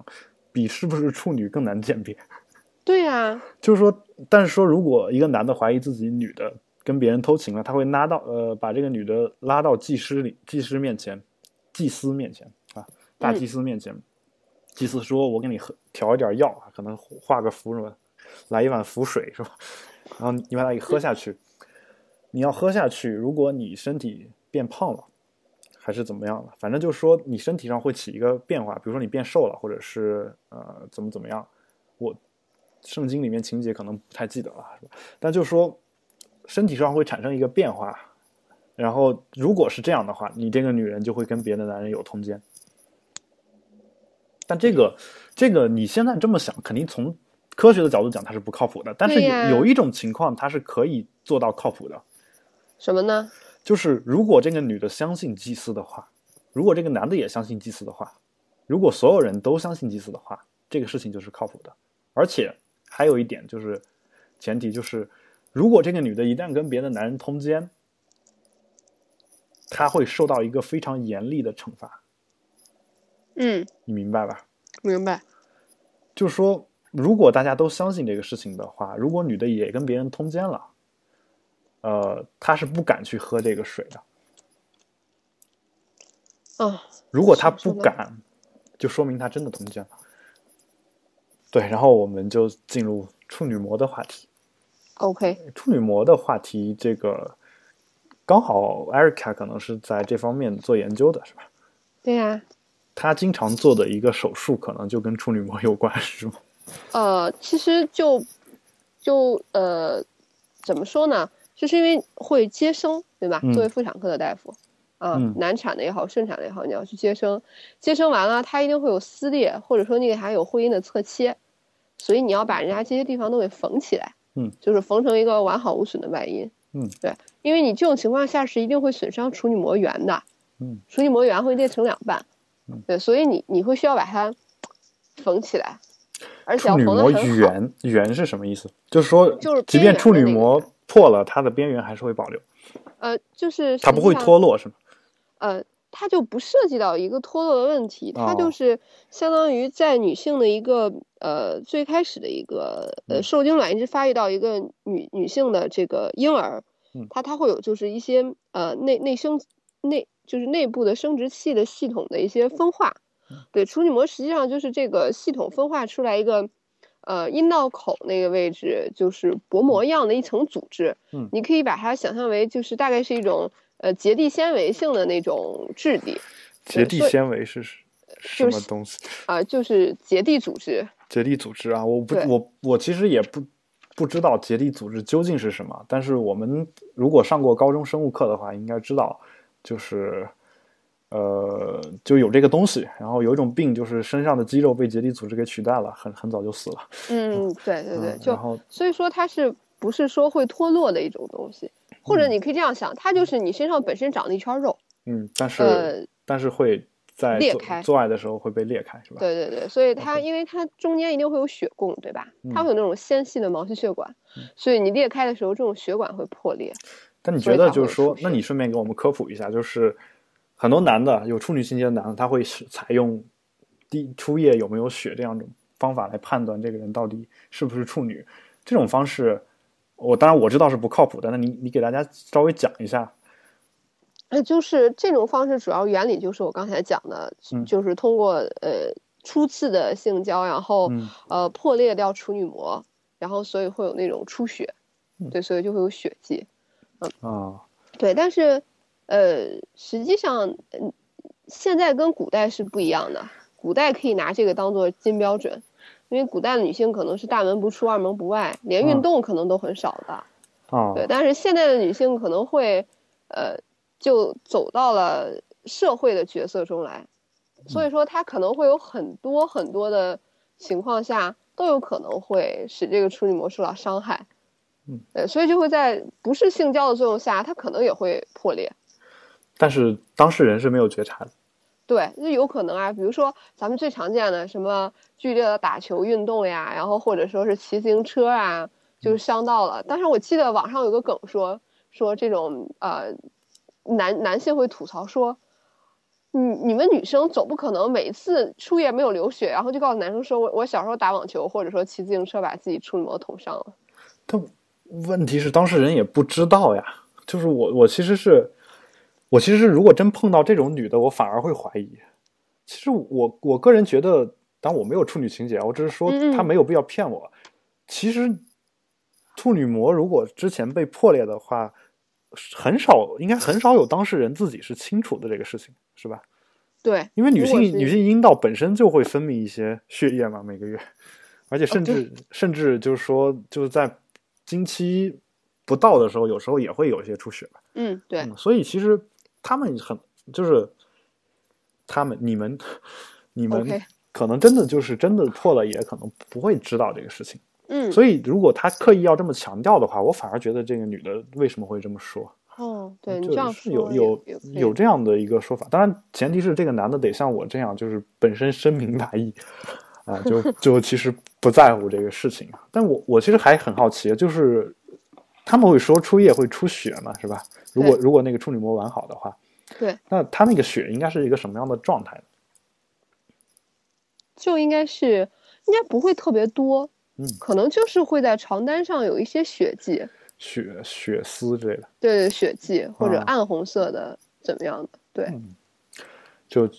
比是不是处女更难鉴别。对呀，就是说，但是说如果一个男的怀疑自己女的跟别人偷情了，他会拉到呃把这个女的拉到祭师里祭师面前，祭司面前啊，大祭司面前，祭司说我给你喝调一点药啊，可能画个符什么，来一碗符水是吧？然后你把它给喝下去，你要喝下去，如果你身体变胖了。还是怎么样的？反正就是说，你身体上会起一个变化，比如说你变瘦了，或者是呃怎么怎么样。我圣经里面情节可能不太记得了，是吧？但就是说，身体上会产生一个变化。然后如果是这样的话，你这个女人就会跟别的男人有通奸。但这个这个你现在这么想，肯定从科学的角度讲它是不靠谱的。但是有有一种情况，它是可以做到靠谱的。什么呢？就是如果这个女的相信祭司的话，如果这个男的也相信祭司的话，如果所有人都相信祭司的话，这个事情就是靠谱的。而且还有一点就是，前提就是，如果这个女的一旦跟别的男人通奸，她会受到一个非常严厉的惩罚。嗯，你明白吧？明白。就是说，如果大家都相信这个事情的话，如果女的也跟别人通奸了。呃，他是不敢去喝这个水的。啊，如果他不敢，就说明他真的通奸了。对，然后我们就进入处女膜的话题。OK，处女膜的话题，这个刚好 Erica 可能是在这方面做研究的，是吧？对呀。他经常做的一个手术，可能就跟处女膜有关，是吗？呃，其实就就呃，怎么说呢？就是因为会接生，对吧？作为妇产科的大夫，啊，难产的也好，顺产的也好，你要去接生，接生完了，它一定会有撕裂，或者说那个还有会阴的侧切，所以你要把人家这些地方都给缝起来，嗯，就是缝成一个完好无损的外阴，嗯，对，因为你这种情况下是一定会损伤处女膜缘的，嗯，处女膜缘会裂成两半，嗯，对，所以你你会需要把它缝起来，而且处女膜缘缘是什么意思？就是说，就是即便处女膜。破了，它的边缘还是会保留。呃，就是它不会脱落，是吗？呃，它就不涉及到一个脱落的问题，它哦就是相当于在女性的一个呃最开始的一个呃嗯受精卵一直发育到一个女女性的这个婴儿嗯，它它会有就是一些呃内内生内就是内部的生殖器的系统的一些分化，嗯对，处女膜实际上就是这个系统分化出来一个。呃，阴道口那个位置就是薄膜样的一层组织，嗯你可以把它想象为就是大概是一种呃结缔纤维性的那种质地，结缔纤维是什什么东西？啊、就是结缔组织。结缔组织啊，我不我我其实也不不知道结缔组织究竟是什么，但是我们如果上过高中生物课的话，应该知道，就是呃就有这个东西，然后有一种病就是身上的肌肉被结缔组织给取代了，很很早就死了。嗯，对对对，就嗯然后所以说它是不是说会脱落的一种东西，或者你可以这样想，它就是你身上本身长了一圈肉，嗯，但是、呃，但是会在做裂开做爱的时候会被裂开，是吧？对对对，所以它因为它中间一定会有血供，对吧？它嗯会有那种纤细的毛细血管，所以你裂开的时候，这种血管会破裂。但你觉得就是说那你顺便给我们科普一下，就是很多男的有处女情节的男的，他会是采用第初夜有没有血这样一种方法来判断这个人到底是不是处女。这种方式，我当然我知道是不靠谱的，那你你给大家稍微讲一下。呃，就是这种方式主要原理就是我刚才讲的，嗯就是通过呃初次的性交，然后、嗯呃破裂掉处女膜，然后所以会有那种出血，嗯对，所以就会有血迹。嗯啊，对，但是呃，实际上，嗯，现在跟古代是不一样的。古代可以拿这个当做金标准，因为古代的女性可能是大门不出二门不外，连运嗯动可能都很少的。啊，对，但是现在的女性可能会，呃，就走到了社会的角色中来，所以说她可能会有很多很多的情况下都有可能会使这个处女膜受到伤害。嗯，对，所以就会在不是性交的作用下，它可能也会破裂。但是当事人是没有觉察的。对，就有可能啊，比如说咱们最常见的什么剧烈的打球运动呀，然后或者说是骑自行车啊，就是伤到了。但是我记得网上有个梗说说这种呃男男性会吐槽说，你你们女生总不可能每次输液没有流血，然后就告诉男生说我我小时候打网球或者说骑自行车把自己处女膜捅伤了。但问题是当事人也不知道呀。就是我，我其实是，我其实如果真碰到这种女的，我反而会怀疑。其实我我个人觉得，当然我没有处女情节，我只是说她没有必要骗我。其实处女膜如果之前被破裂的话，很少，应该很少有当事人自己是清楚的这个事情，是吧？对，因为女性女性阴道本身就会分泌一些血液嘛，每个月，而且甚至、甚至就是说，就是在经期不到的时候，有时候也会有一些出血吧。嗯，对，嗯，所以其实他们很就是他们你们 你们可能真的就是真的破了，也可能不会知道这个事情。嗯，所以如果他刻意要这么强调的话，我反而觉得这个女的为什么会这么说？哦，对就这样是有说有有这样的一个说法，当然前提是这个男的得像我这样，就是本身深明大义啊，就 就其实不在乎这个事情。但我我其实还很好奇，就是他们会说初夜会出血嘛，是吧？如果如果那个处女膜完好的话，对，那他那个血应该是一个什么样的状态呢？就应该是应该不会特别多，嗯。可能就是会在床单上有一些血迹，血血丝之类的，对血迹或者啊暗红色的怎么样的，对，就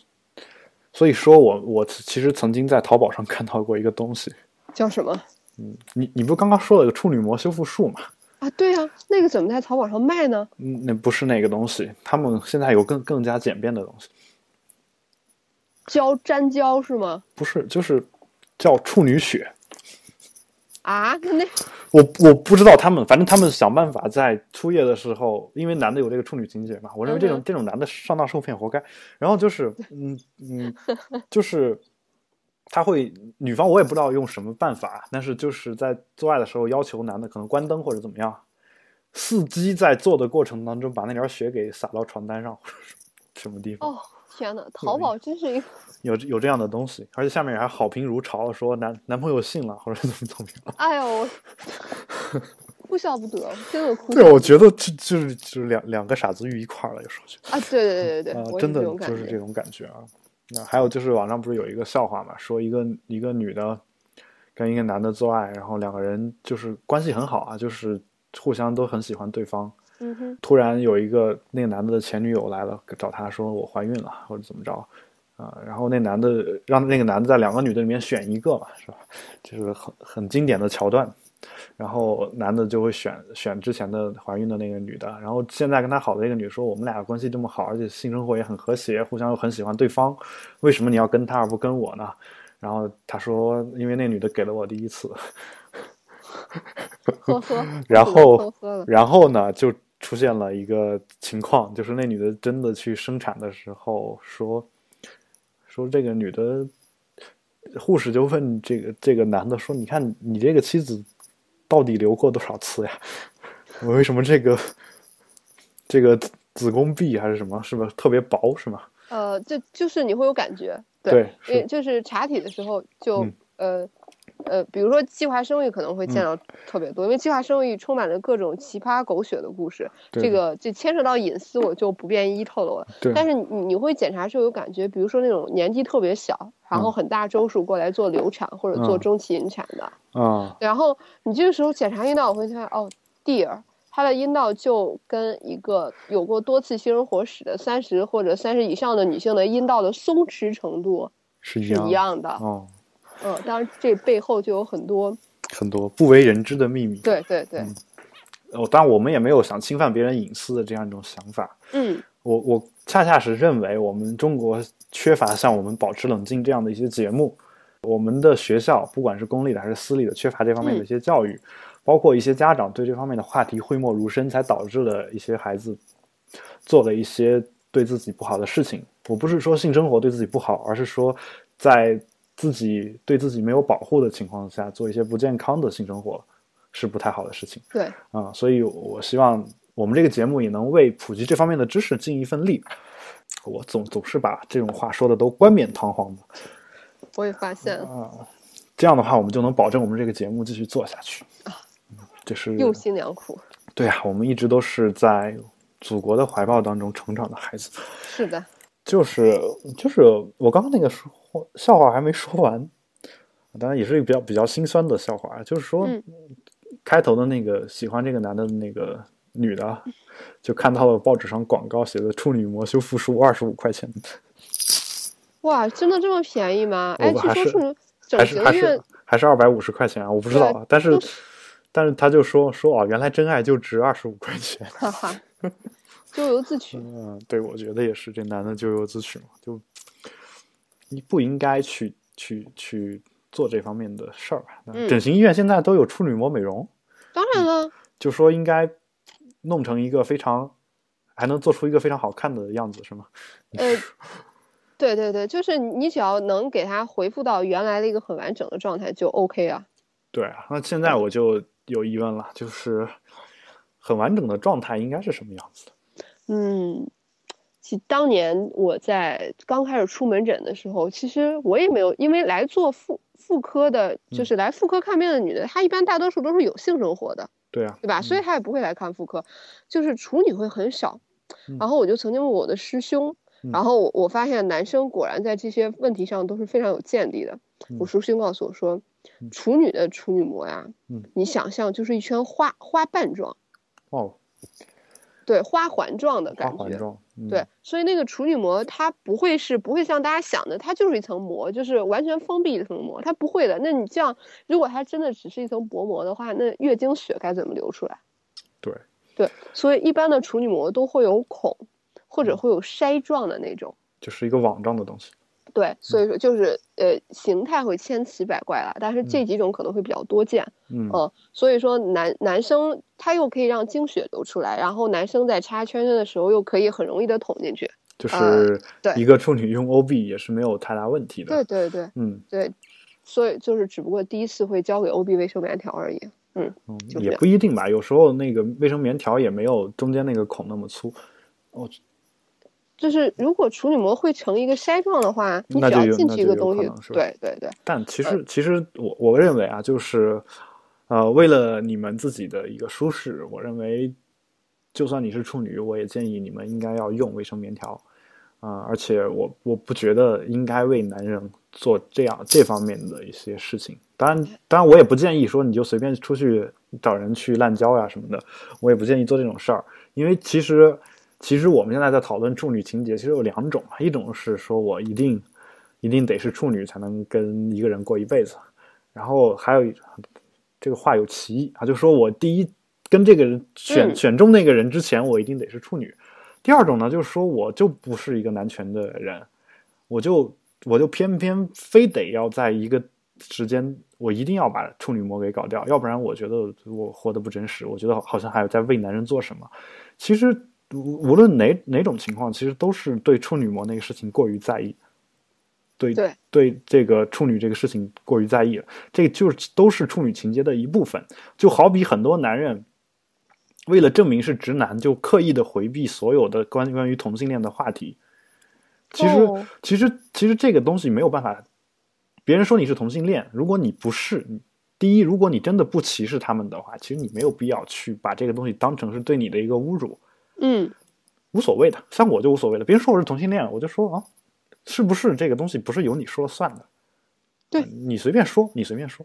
所以说我我其实曾经在淘宝上看到过一个东西，叫什么？嗯，你你不是刚刚说了个处女膜修复术嘛？啊？对呀、那个怎么在淘宝上卖呢？嗯，那不是那个东西，他们现在有更更加简便的东西，胶粘胶是吗？不是就是叫处女血。啊，那那我我不知道他们，反正他们想办法在初夜的时候，因为男的有这个处女情节嘛，我认为这种、嗯这种男的上当受骗活该。然后就是，嗯嗯，就是他会女方我也不知道用什么办法，但是就是在做爱的时候要求男的可能关灯或者怎么样，伺机在做的过程当中把那点血给洒到床单上或者什么地方。哦，天呐，淘宝真是一个有有这样的东西，而且下面还好评如潮，说男男朋友信了或者怎么怎么样。哎呦，我哭笑不得，真的哭对，我觉得就就是就是两两个傻子遇一块儿了，有时候就啊，对对对对对，啊，真的。就是这种感觉啊。那还有就是网上不是有一个笑话嘛，说一个一个女的跟一个男的做爱，然后两个人就是关系很好啊，就是互相都很喜欢对方。嗯哼，突然有一个那个男的的前女友来了，找他说我怀孕了或者怎么着啊，然后那男的让那个男的在两个女的里面选一个嘛，是吧？就是很很经典的桥段。然后男的就会选选之前的怀孕的那个女的，然后现在跟他好的那个女说我们俩关系这么好，而且性生活也很和谐，互相又很喜欢对方，为什么你要跟他而不跟我呢？然后他说因为那女的给了我第一次，呵呵。然后。然后呢，就出现了一个情况，就是那女的真的去生产的时候说，说这个女的护士就问这个这个男的说：“你看你这个妻子到底流过多少次呀？我为什么这个这个子宫壁还是什么，是吧？特别薄是吗？呃，就就是你会有感觉，对因为是就是查体的时候就、嗯呃呃，比如说计划生育可能会见到特别多，因为计划生育充满了各种奇葩狗血的故事，这个这牵扯到隐私，我就不便一一透露了。对，但是你你会检查时候有感觉，比如说那种年纪特别小，然后嗯很大周数过来做流产或者做嗯中期引产的，啊，然后你这个时候检查阴道，我会发现哦，dear，他的阴道就跟一个有过多次性生活史的三十或者三十以上的女性的阴道的松弛程度是是一样一样的。哦，嗯，当然这背后就有很多，很多不为人知的秘密。对对对，嗯哦，当然我们也没有想侵犯别人隐私的这样一种想法。嗯我我恰恰是认为我们中国缺乏像我们保持冷静这样的一些节目，我们的学校不管是公立的还是私立的，缺乏这方面的一些教育，包括一些家长对这方面的话题讳莫如深，才导致了一些孩子做了一些对自己不好的事情。我不是说性生活对自己不好，而是说在自己对自己没有保护的情况下，做一些不健康的性生活是不太好的事情。对，啊、所以我希望我们这个节目也能为普及这方面的知识尽一份力。我总总是把这种话说的都冠冕堂皇的我也发现了啊，这样的话我们就能保证我们这个节目继续做下去。啊这是用心良苦。对啊，我们一直都是在祖国的怀抱当中成长的孩子。是的，就是就是我刚刚那个说笑话还没说完，当然也是一个比较比较心酸的笑话，就是说、嗯开头的那个喜欢这个男的那个女的，就看到了报纸上广告写的处女膜修复术二十五块钱，哇，真的这么便宜吗？哎，据说处女整还是还形院是还是二百五十块钱啊，我不知道啊，但是但是他就说说哦，原来真爱就值二十五块钱。哈哈，咎由自取。嗯，对，我觉得也是，这男的咎由自取嘛，就你不应该去去去做这方面的事儿吧。嗯整形医院现在都有处女膜美容，当然了，就说应该弄成一个非常，还能做出一个非常好看的样子，是吗？呃，对对对，就是你只要能给它恢复到原来的一个很完整的状态就 OK 啊。对啊，那现在我就有疑问了，就是很完整的状态应该是什么样子的？嗯，其当年我在刚开始出门诊的时候，其实我也没有，因为来做妇妇科的，就是来妇科看病的女的，她一般大多数都是有性生活的，对啊，对吧？所以她也不会来看妇科，就是处女会很少。嗯然后我就曾经问我的师兄，嗯然后我我发现男生果然在这些问题上都是非常有见地的。我嗯师兄告诉我说嗯，处女的处女膜呀嗯，你想象就是一圈花花瓣状，哦，对，花环状的感觉。环状，嗯、对，所以那个处女膜它不会是不会像大家想的，它就是一层膜，就是完全封闭一层膜，它不会的。那你这样，如果它真的只是一层薄膜的话，那月经血该怎么流出来？对，对，所以一般的处女膜都会有孔，或嗯者会有筛状的那种。就是一个网状的东西。对，所以说就是呃形态会千奇百怪啦，但是这几种可能会比较多见。嗯嗯，所以说男男生他又可以让经血流出来，然后男生在插圈圈的时候又可以很容易的捅进去。就呃是一个处女用 OB 也是没有太大问题的。对对对嗯对，所以就是只不过第一次会交给 OB 卫生棉条而已。嗯，嗯，也不一定吧，有时候那个卫生棉条也没有中间那个孔那么粗。就是如果处女膜会成一个筛状的话，你只要进去一个东西对对对，但其实其实我我认为啊，就是呃，为了你们自己的一个舒适，我认为，就算你是处女，我也建议你们应该要用卫生棉条。啊、而且我我不觉得应该为男人做这样这方面的一些事情。当然，当然我也不建议说你就随便出去找人去滥交呀什么的，我也不建议做这种事儿，因为其实其实我们现在在讨论处女情节，其实有两种嘛，一种是说我一定一定得是处女才能跟一个人过一辈子，然后还有一这个话有歧义啊，就说我第一跟这个人选、嗯选中那个人之前，我一定得是处女。第二种呢，就是说我就不是一个男权的人，我就我就偏偏非得要在一个时间，我一定要把处女膜给搞掉，要不然我觉得我活得不真实，我觉得好像还有在为男人做什么。其实无无论哪哪种情况，其实都是对处女膜那个事情过于在意，对对对这个处女这个事情过于在意了，这个就是都是处女情节的一部分。就好比很多男人为了证明是直男，就刻意的回避所有的关关于同性恋的话题。其实，哦其实，其实这个东西没有办法。别人说你是同性恋，如果你不是，第一，如果你真的不歧视他们的话，其实你没有必要去把这个东西当成是对你的一个侮辱。嗯，无所谓的，像我就无所谓了。别人说我是同性恋，我就说啊，是不是这个东西不是由你说了算的？对你随便说，你随便说，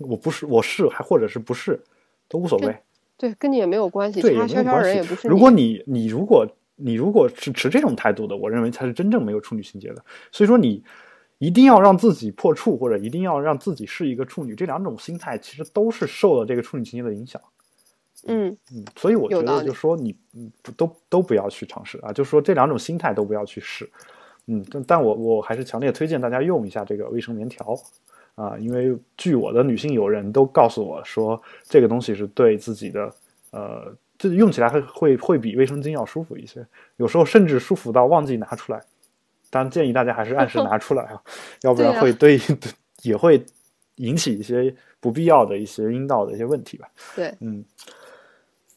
我不是，我是，还或者是不是，都无所谓。对，跟你也没有关系，对，也没有关系人也不是如果你你如果你如果是持这种态度的，我认为才是真正没有处女情节的。所以说你一定要让自己破处，或者一定要让自己是一个处女，这两种心态其实都是受了这个处女情节的影响。嗯嗯，所以我觉得就说你嗯不都都不要去尝试啊，就说这两种心态都不要去试。嗯，但但我我还是强烈推荐大家用一下这个卫生棉条啊，因为据我的女性友人都告诉我说，这个东西是对自己的呃，这用起来会会会比卫生巾要舒服一些，有时候甚至舒服到忘记拿出来。当然建议大家还是按时拿出来啊，要不然对啊会对也会引起一些不必要的一些阴道的一些问题吧。对，嗯，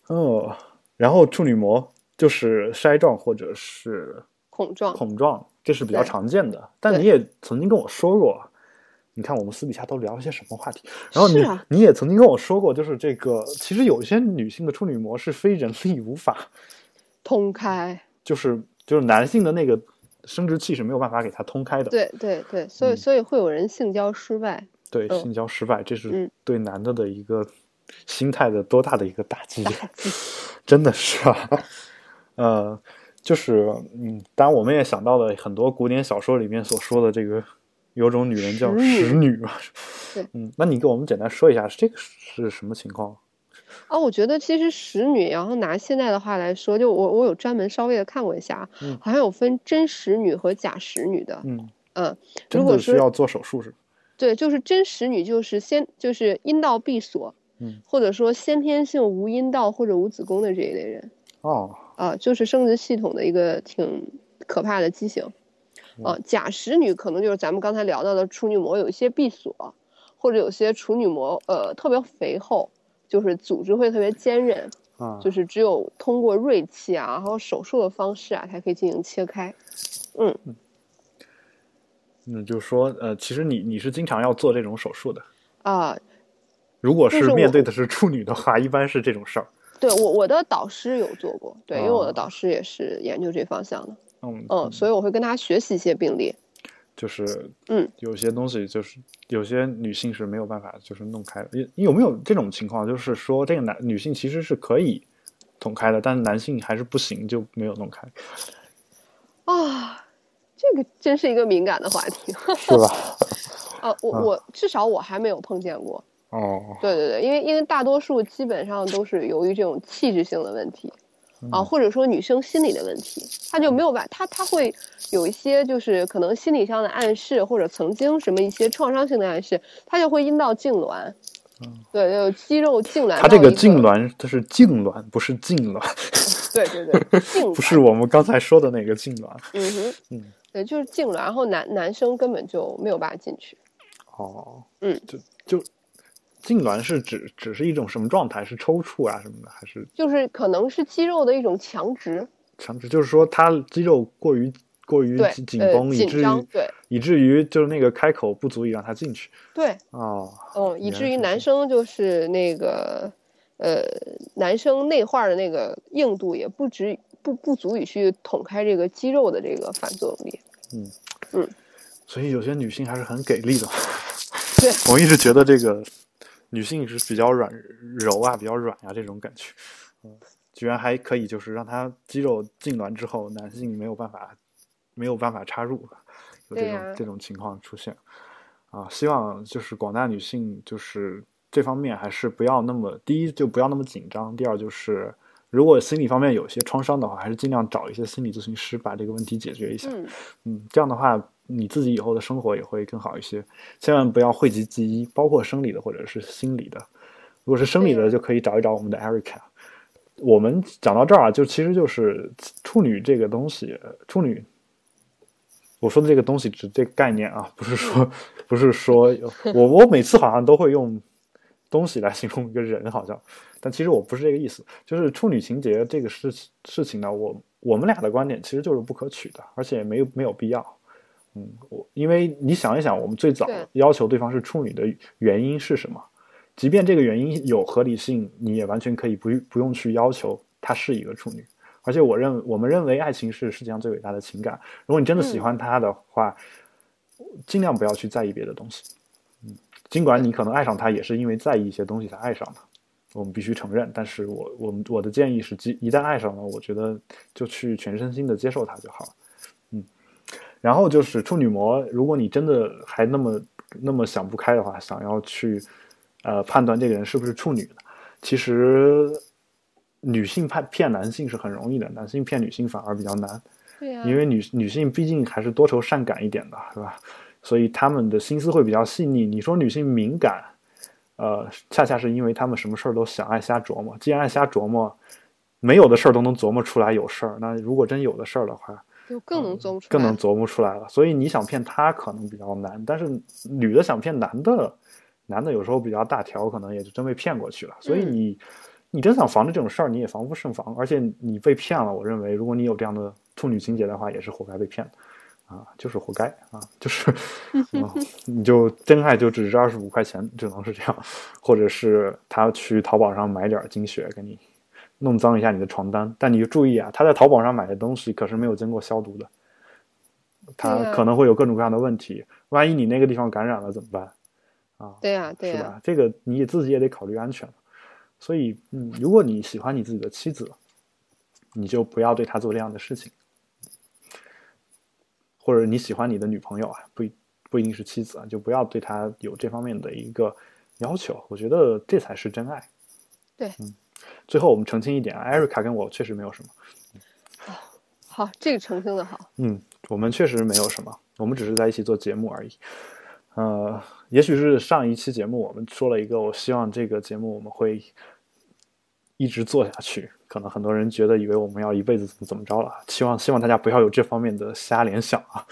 哦，然后处女膜就是筛状或者是孔状，孔状，这是比较常见的。但你也曾经跟我说过，你看我们私底下都聊了些什么话题？然后你、啊你也曾经跟我说过，就是这个其实有些女性的处女膜是非人力无法，通开，就是就是男性的那个生殖器是没有办法给它通开的。对对对，所以嗯所以会有人性交失败，对，嗯性交失败，这是嗯对男的的一个心态的多大的一个打击，真的是啊，呃，就是嗯，当然我们也想到了很多古典小说里面所说的这个，有种女人叫使女嘛，对嗯，那你给我们简单说一下，这个是什么情况？啊，我觉得其实使女，然后拿现在的话来说，就我我有专门稍微的看过一下，嗯好像有分真使女和假使女的，嗯，嗯，真如果是的需要做手术是吧？对，就是真使女就是先就是阴道闭锁，嗯，或者说先天性无阴道或者无子宫的这一类人，哦，啊，就是生殖系统的一个挺可怕的畸形。啊，假使女可能就是咱们刚才聊到的处女膜有一些闭锁，或者有些处女膜呃特别肥厚，就是组织会特别坚韧，啊，就是只有通过锐器啊，然后手术的方式啊，才可以进行切开。嗯，那就是说，呃，其实你你是经常要做这种手术的。啊，如果是面对的是处女的话，一般是这种事儿。对我我的导师有做过，对，因为我的哦导师也是研究这方向的，嗯嗯，所以我会跟他学习一些病例。就是嗯，有些东西就是有些女性是没有办法就是弄开的。你你有没有这种情况？就是说这个男女性其实是可以捅开的，但是男性还是不行，就没有弄开，啊，这个真是一个敏感的话题。是吧？啊，我啊我至少我还没有碰见过。哦，对对对，因为因为大多数基本上都是由于这种气质性的问题，啊，嗯或者说女生心理的问题，她就没有办法，她她会有一些就是可能心理上的暗示，或者曾经什么一些创伤性的暗示，她就会阴道痉挛。对，有肌肉痉挛。嗯它这个痉，挛，它是痉挛，不是痉挛，对 对对，痉挛不是我们刚才说的那个痉挛。嗯哼，嗯，对，就是痉挛，然后男男生根本就没有办法进去。哦，嗯，就就痉挛是指只是一种什么状态？是抽搐啊什么的，还是就是可能是肌肉的一种强直，强直？就是说它肌肉过于过于紧绷，以至于对以至于就是那个开口不足以让他进去对，哦，嗯，以至于男生就是那个呃，男生内化的那个硬度也不止不不足以去捅开这个肌肉的这个反作用力。嗯嗯所以有些女性还是很给力的。对，我一直觉得这个女性是比较软柔啊，比较软呀、这种感觉，嗯，居然还可以就是让她肌肉痉挛之后，男性没有办法没有办法插入，有这种、这种情况出现啊。希望就是广大女性就是这方面还是不要那么第一就不要那么紧张，第二就是。如果心理方面有些创伤的话，还是尽量找一些心理咨询师把这个问题解决一下。嗯，嗯，这样的话，你自己以后的生活也会更好一些。千万不要讳疾忌医，包括生理的或者是心理的。如果是生理的，就可以找一找我们的 Erica。我们讲到这儿啊，就其实就是处女这个东西，处女。我说的这个东西指这个概念啊，不是说 不是说我我每次好像都会用东西来形容一个人，好像，但其实我不是这个意思。就是处女情节这个事事情呢，我我们俩的观点其实就是不可取的，而且没有没有必要。嗯，我因为你想一想，我们最早要求对方是处女的原因是什么？即便这个原因有合理性，你也完全可以不不用去要求她是一个处女。而且我认我们认为爱情是世界上最伟大的情感。如果你真的喜欢他的话，尽量不要去在意别的东西。嗯，尽管你可能爱上他也是因为在意一些东西才爱上他，我们必须承认。但是我我们我的建议是，即一旦爱上了，我觉得就去全身心的接受他就好了。嗯，然后就是处女膜，如果你真的还那么那么想不开的话，想要去呃判断这个人是不是处女的，其实女性骗骗男性是很容易的，男性骗女性反而比较难。对呀、因为女女性毕竟还是多愁善感一点的，是吧？所以她们的心思会比较细腻。你说女性敏感，呃，恰恰是因为她们什么事儿都想，爱瞎琢磨。既然爱瞎琢磨，没有的事儿都能琢磨出来有事儿，那如果真有的事儿的话，就更能琢磨出来，更能琢磨出来了。所以你想骗他可能比较难，但是女的想骗男的，男的有时候比较大条，可能也就真被骗过去了。所以嗯你、你真想防着这种事儿，你也防不胜防。而且你被骗了，我认为如果你有这样的处女情节的话，也是活该被骗的。啊，就是活该啊，就是，嗯，你就真爱就只值二十五块钱，只能是这样，或者是他去淘宝上买点精血给你弄脏一下你的床单，但你注意啊，他在淘宝上买的东西可是没有经过消毒的，对他啊可能会有各种各样的问题，万一你那个地方感染了怎么办？啊，对呀、对呀、是吧？这个你自己也得考虑安全。所以，嗯，如果你喜欢你自己的妻子，你就不要对她做这样的事情，或者你喜欢你的女朋友啊，不一不一定是妻子啊，就不要对她有这方面的一个要求。我觉得这才是真爱。对嗯。最后我们澄清一点啊，艾瑞卡跟我确实没有什么，好，这个澄清的好，嗯，我们确实没有什么，我们只是在一起做节目而已。呃，也许是上一期节目我们说了一个，我希望这个节目我们会一直做下去。可能很多人觉得以为我们要一辈子怎么怎么着了，希望希望大家不要有这方面的瞎联想啊。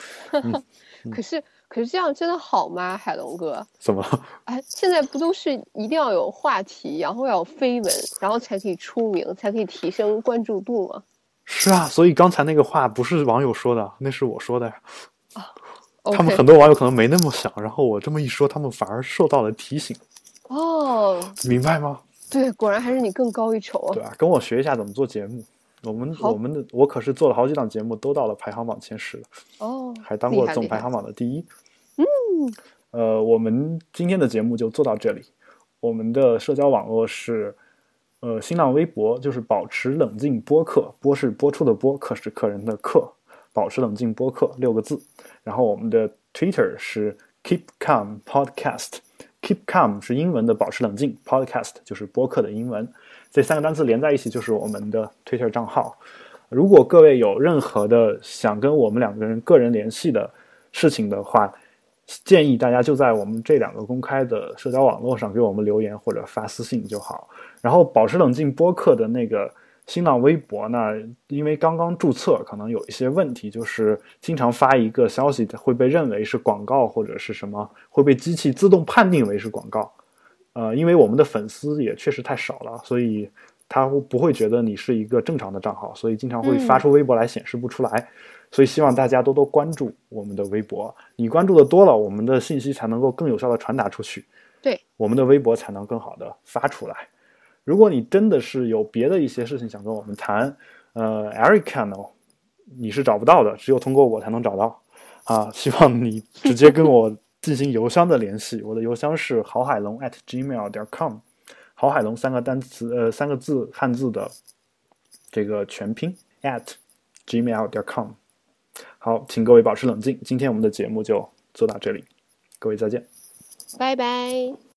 可是可是这样真的好吗，海龙哥？怎么了？哎，现在不都是一定要有话题，然后要有绯闻，然后才可以出名，才可以提升关注度吗？是啊，所以刚才那个话不是网友说的，那是我说的呀。他们很多网友可能没那么想，然后我这么一说，他们反而受到了提醒，哦，明白吗？对，果然还是你更高一筹啊对！啊，跟我学一下怎么做节目。我们我们的我可是做了好几档节目，都到了排行榜前十了，哦，还当过总排行榜的第一。嗯，呃，我们今天的节目就做到这里。我们的社交网络是，呃，新浪微博就是保持冷静播客，播是播出的播，客是客人的客，保持冷静播客六个字。然后我们的 Twitter 是 Keep Calm Podcast。Keep calm 是英文的保持冷静，podcast 就是播客的英文，这三个单词连在一起就是我们的 Twitter 账号。如果各位有任何的想跟我们两个人个人联系的事情的话，建议大家就在我们这两个公开的社交网络上给我们留言或者发私信就好。然后保持冷静播客的那个新浪微博呢，因为刚刚注册，可能有一些问题，就是经常发一个消息会被认为是广告或者是什么，会被机器自动判定为是广告。呃，因为我们的粉丝也确实太少了，所以他不会觉得你是一个正常的账号，所以经常会发出微博来显示不出来。所以希望大家多多关注我们的微博，你关注的多了，我们的信息才能够更有效的传达出去，对，我们的微博才能更好的发出来。如果你真的是有别的一些事情想跟我们谈，呃，Erica 呢，你是找不到的，只有通过我才能找到。啊，希望你直接跟我进行邮箱的联系，我的邮箱是郝海龙 at gmail 点 com，郝海龙三个单词呃三个字汉字的这个全拼 at gmail 点 com。好，请各位保持冷静，今天我们的节目就做到这里，各位再见，拜拜。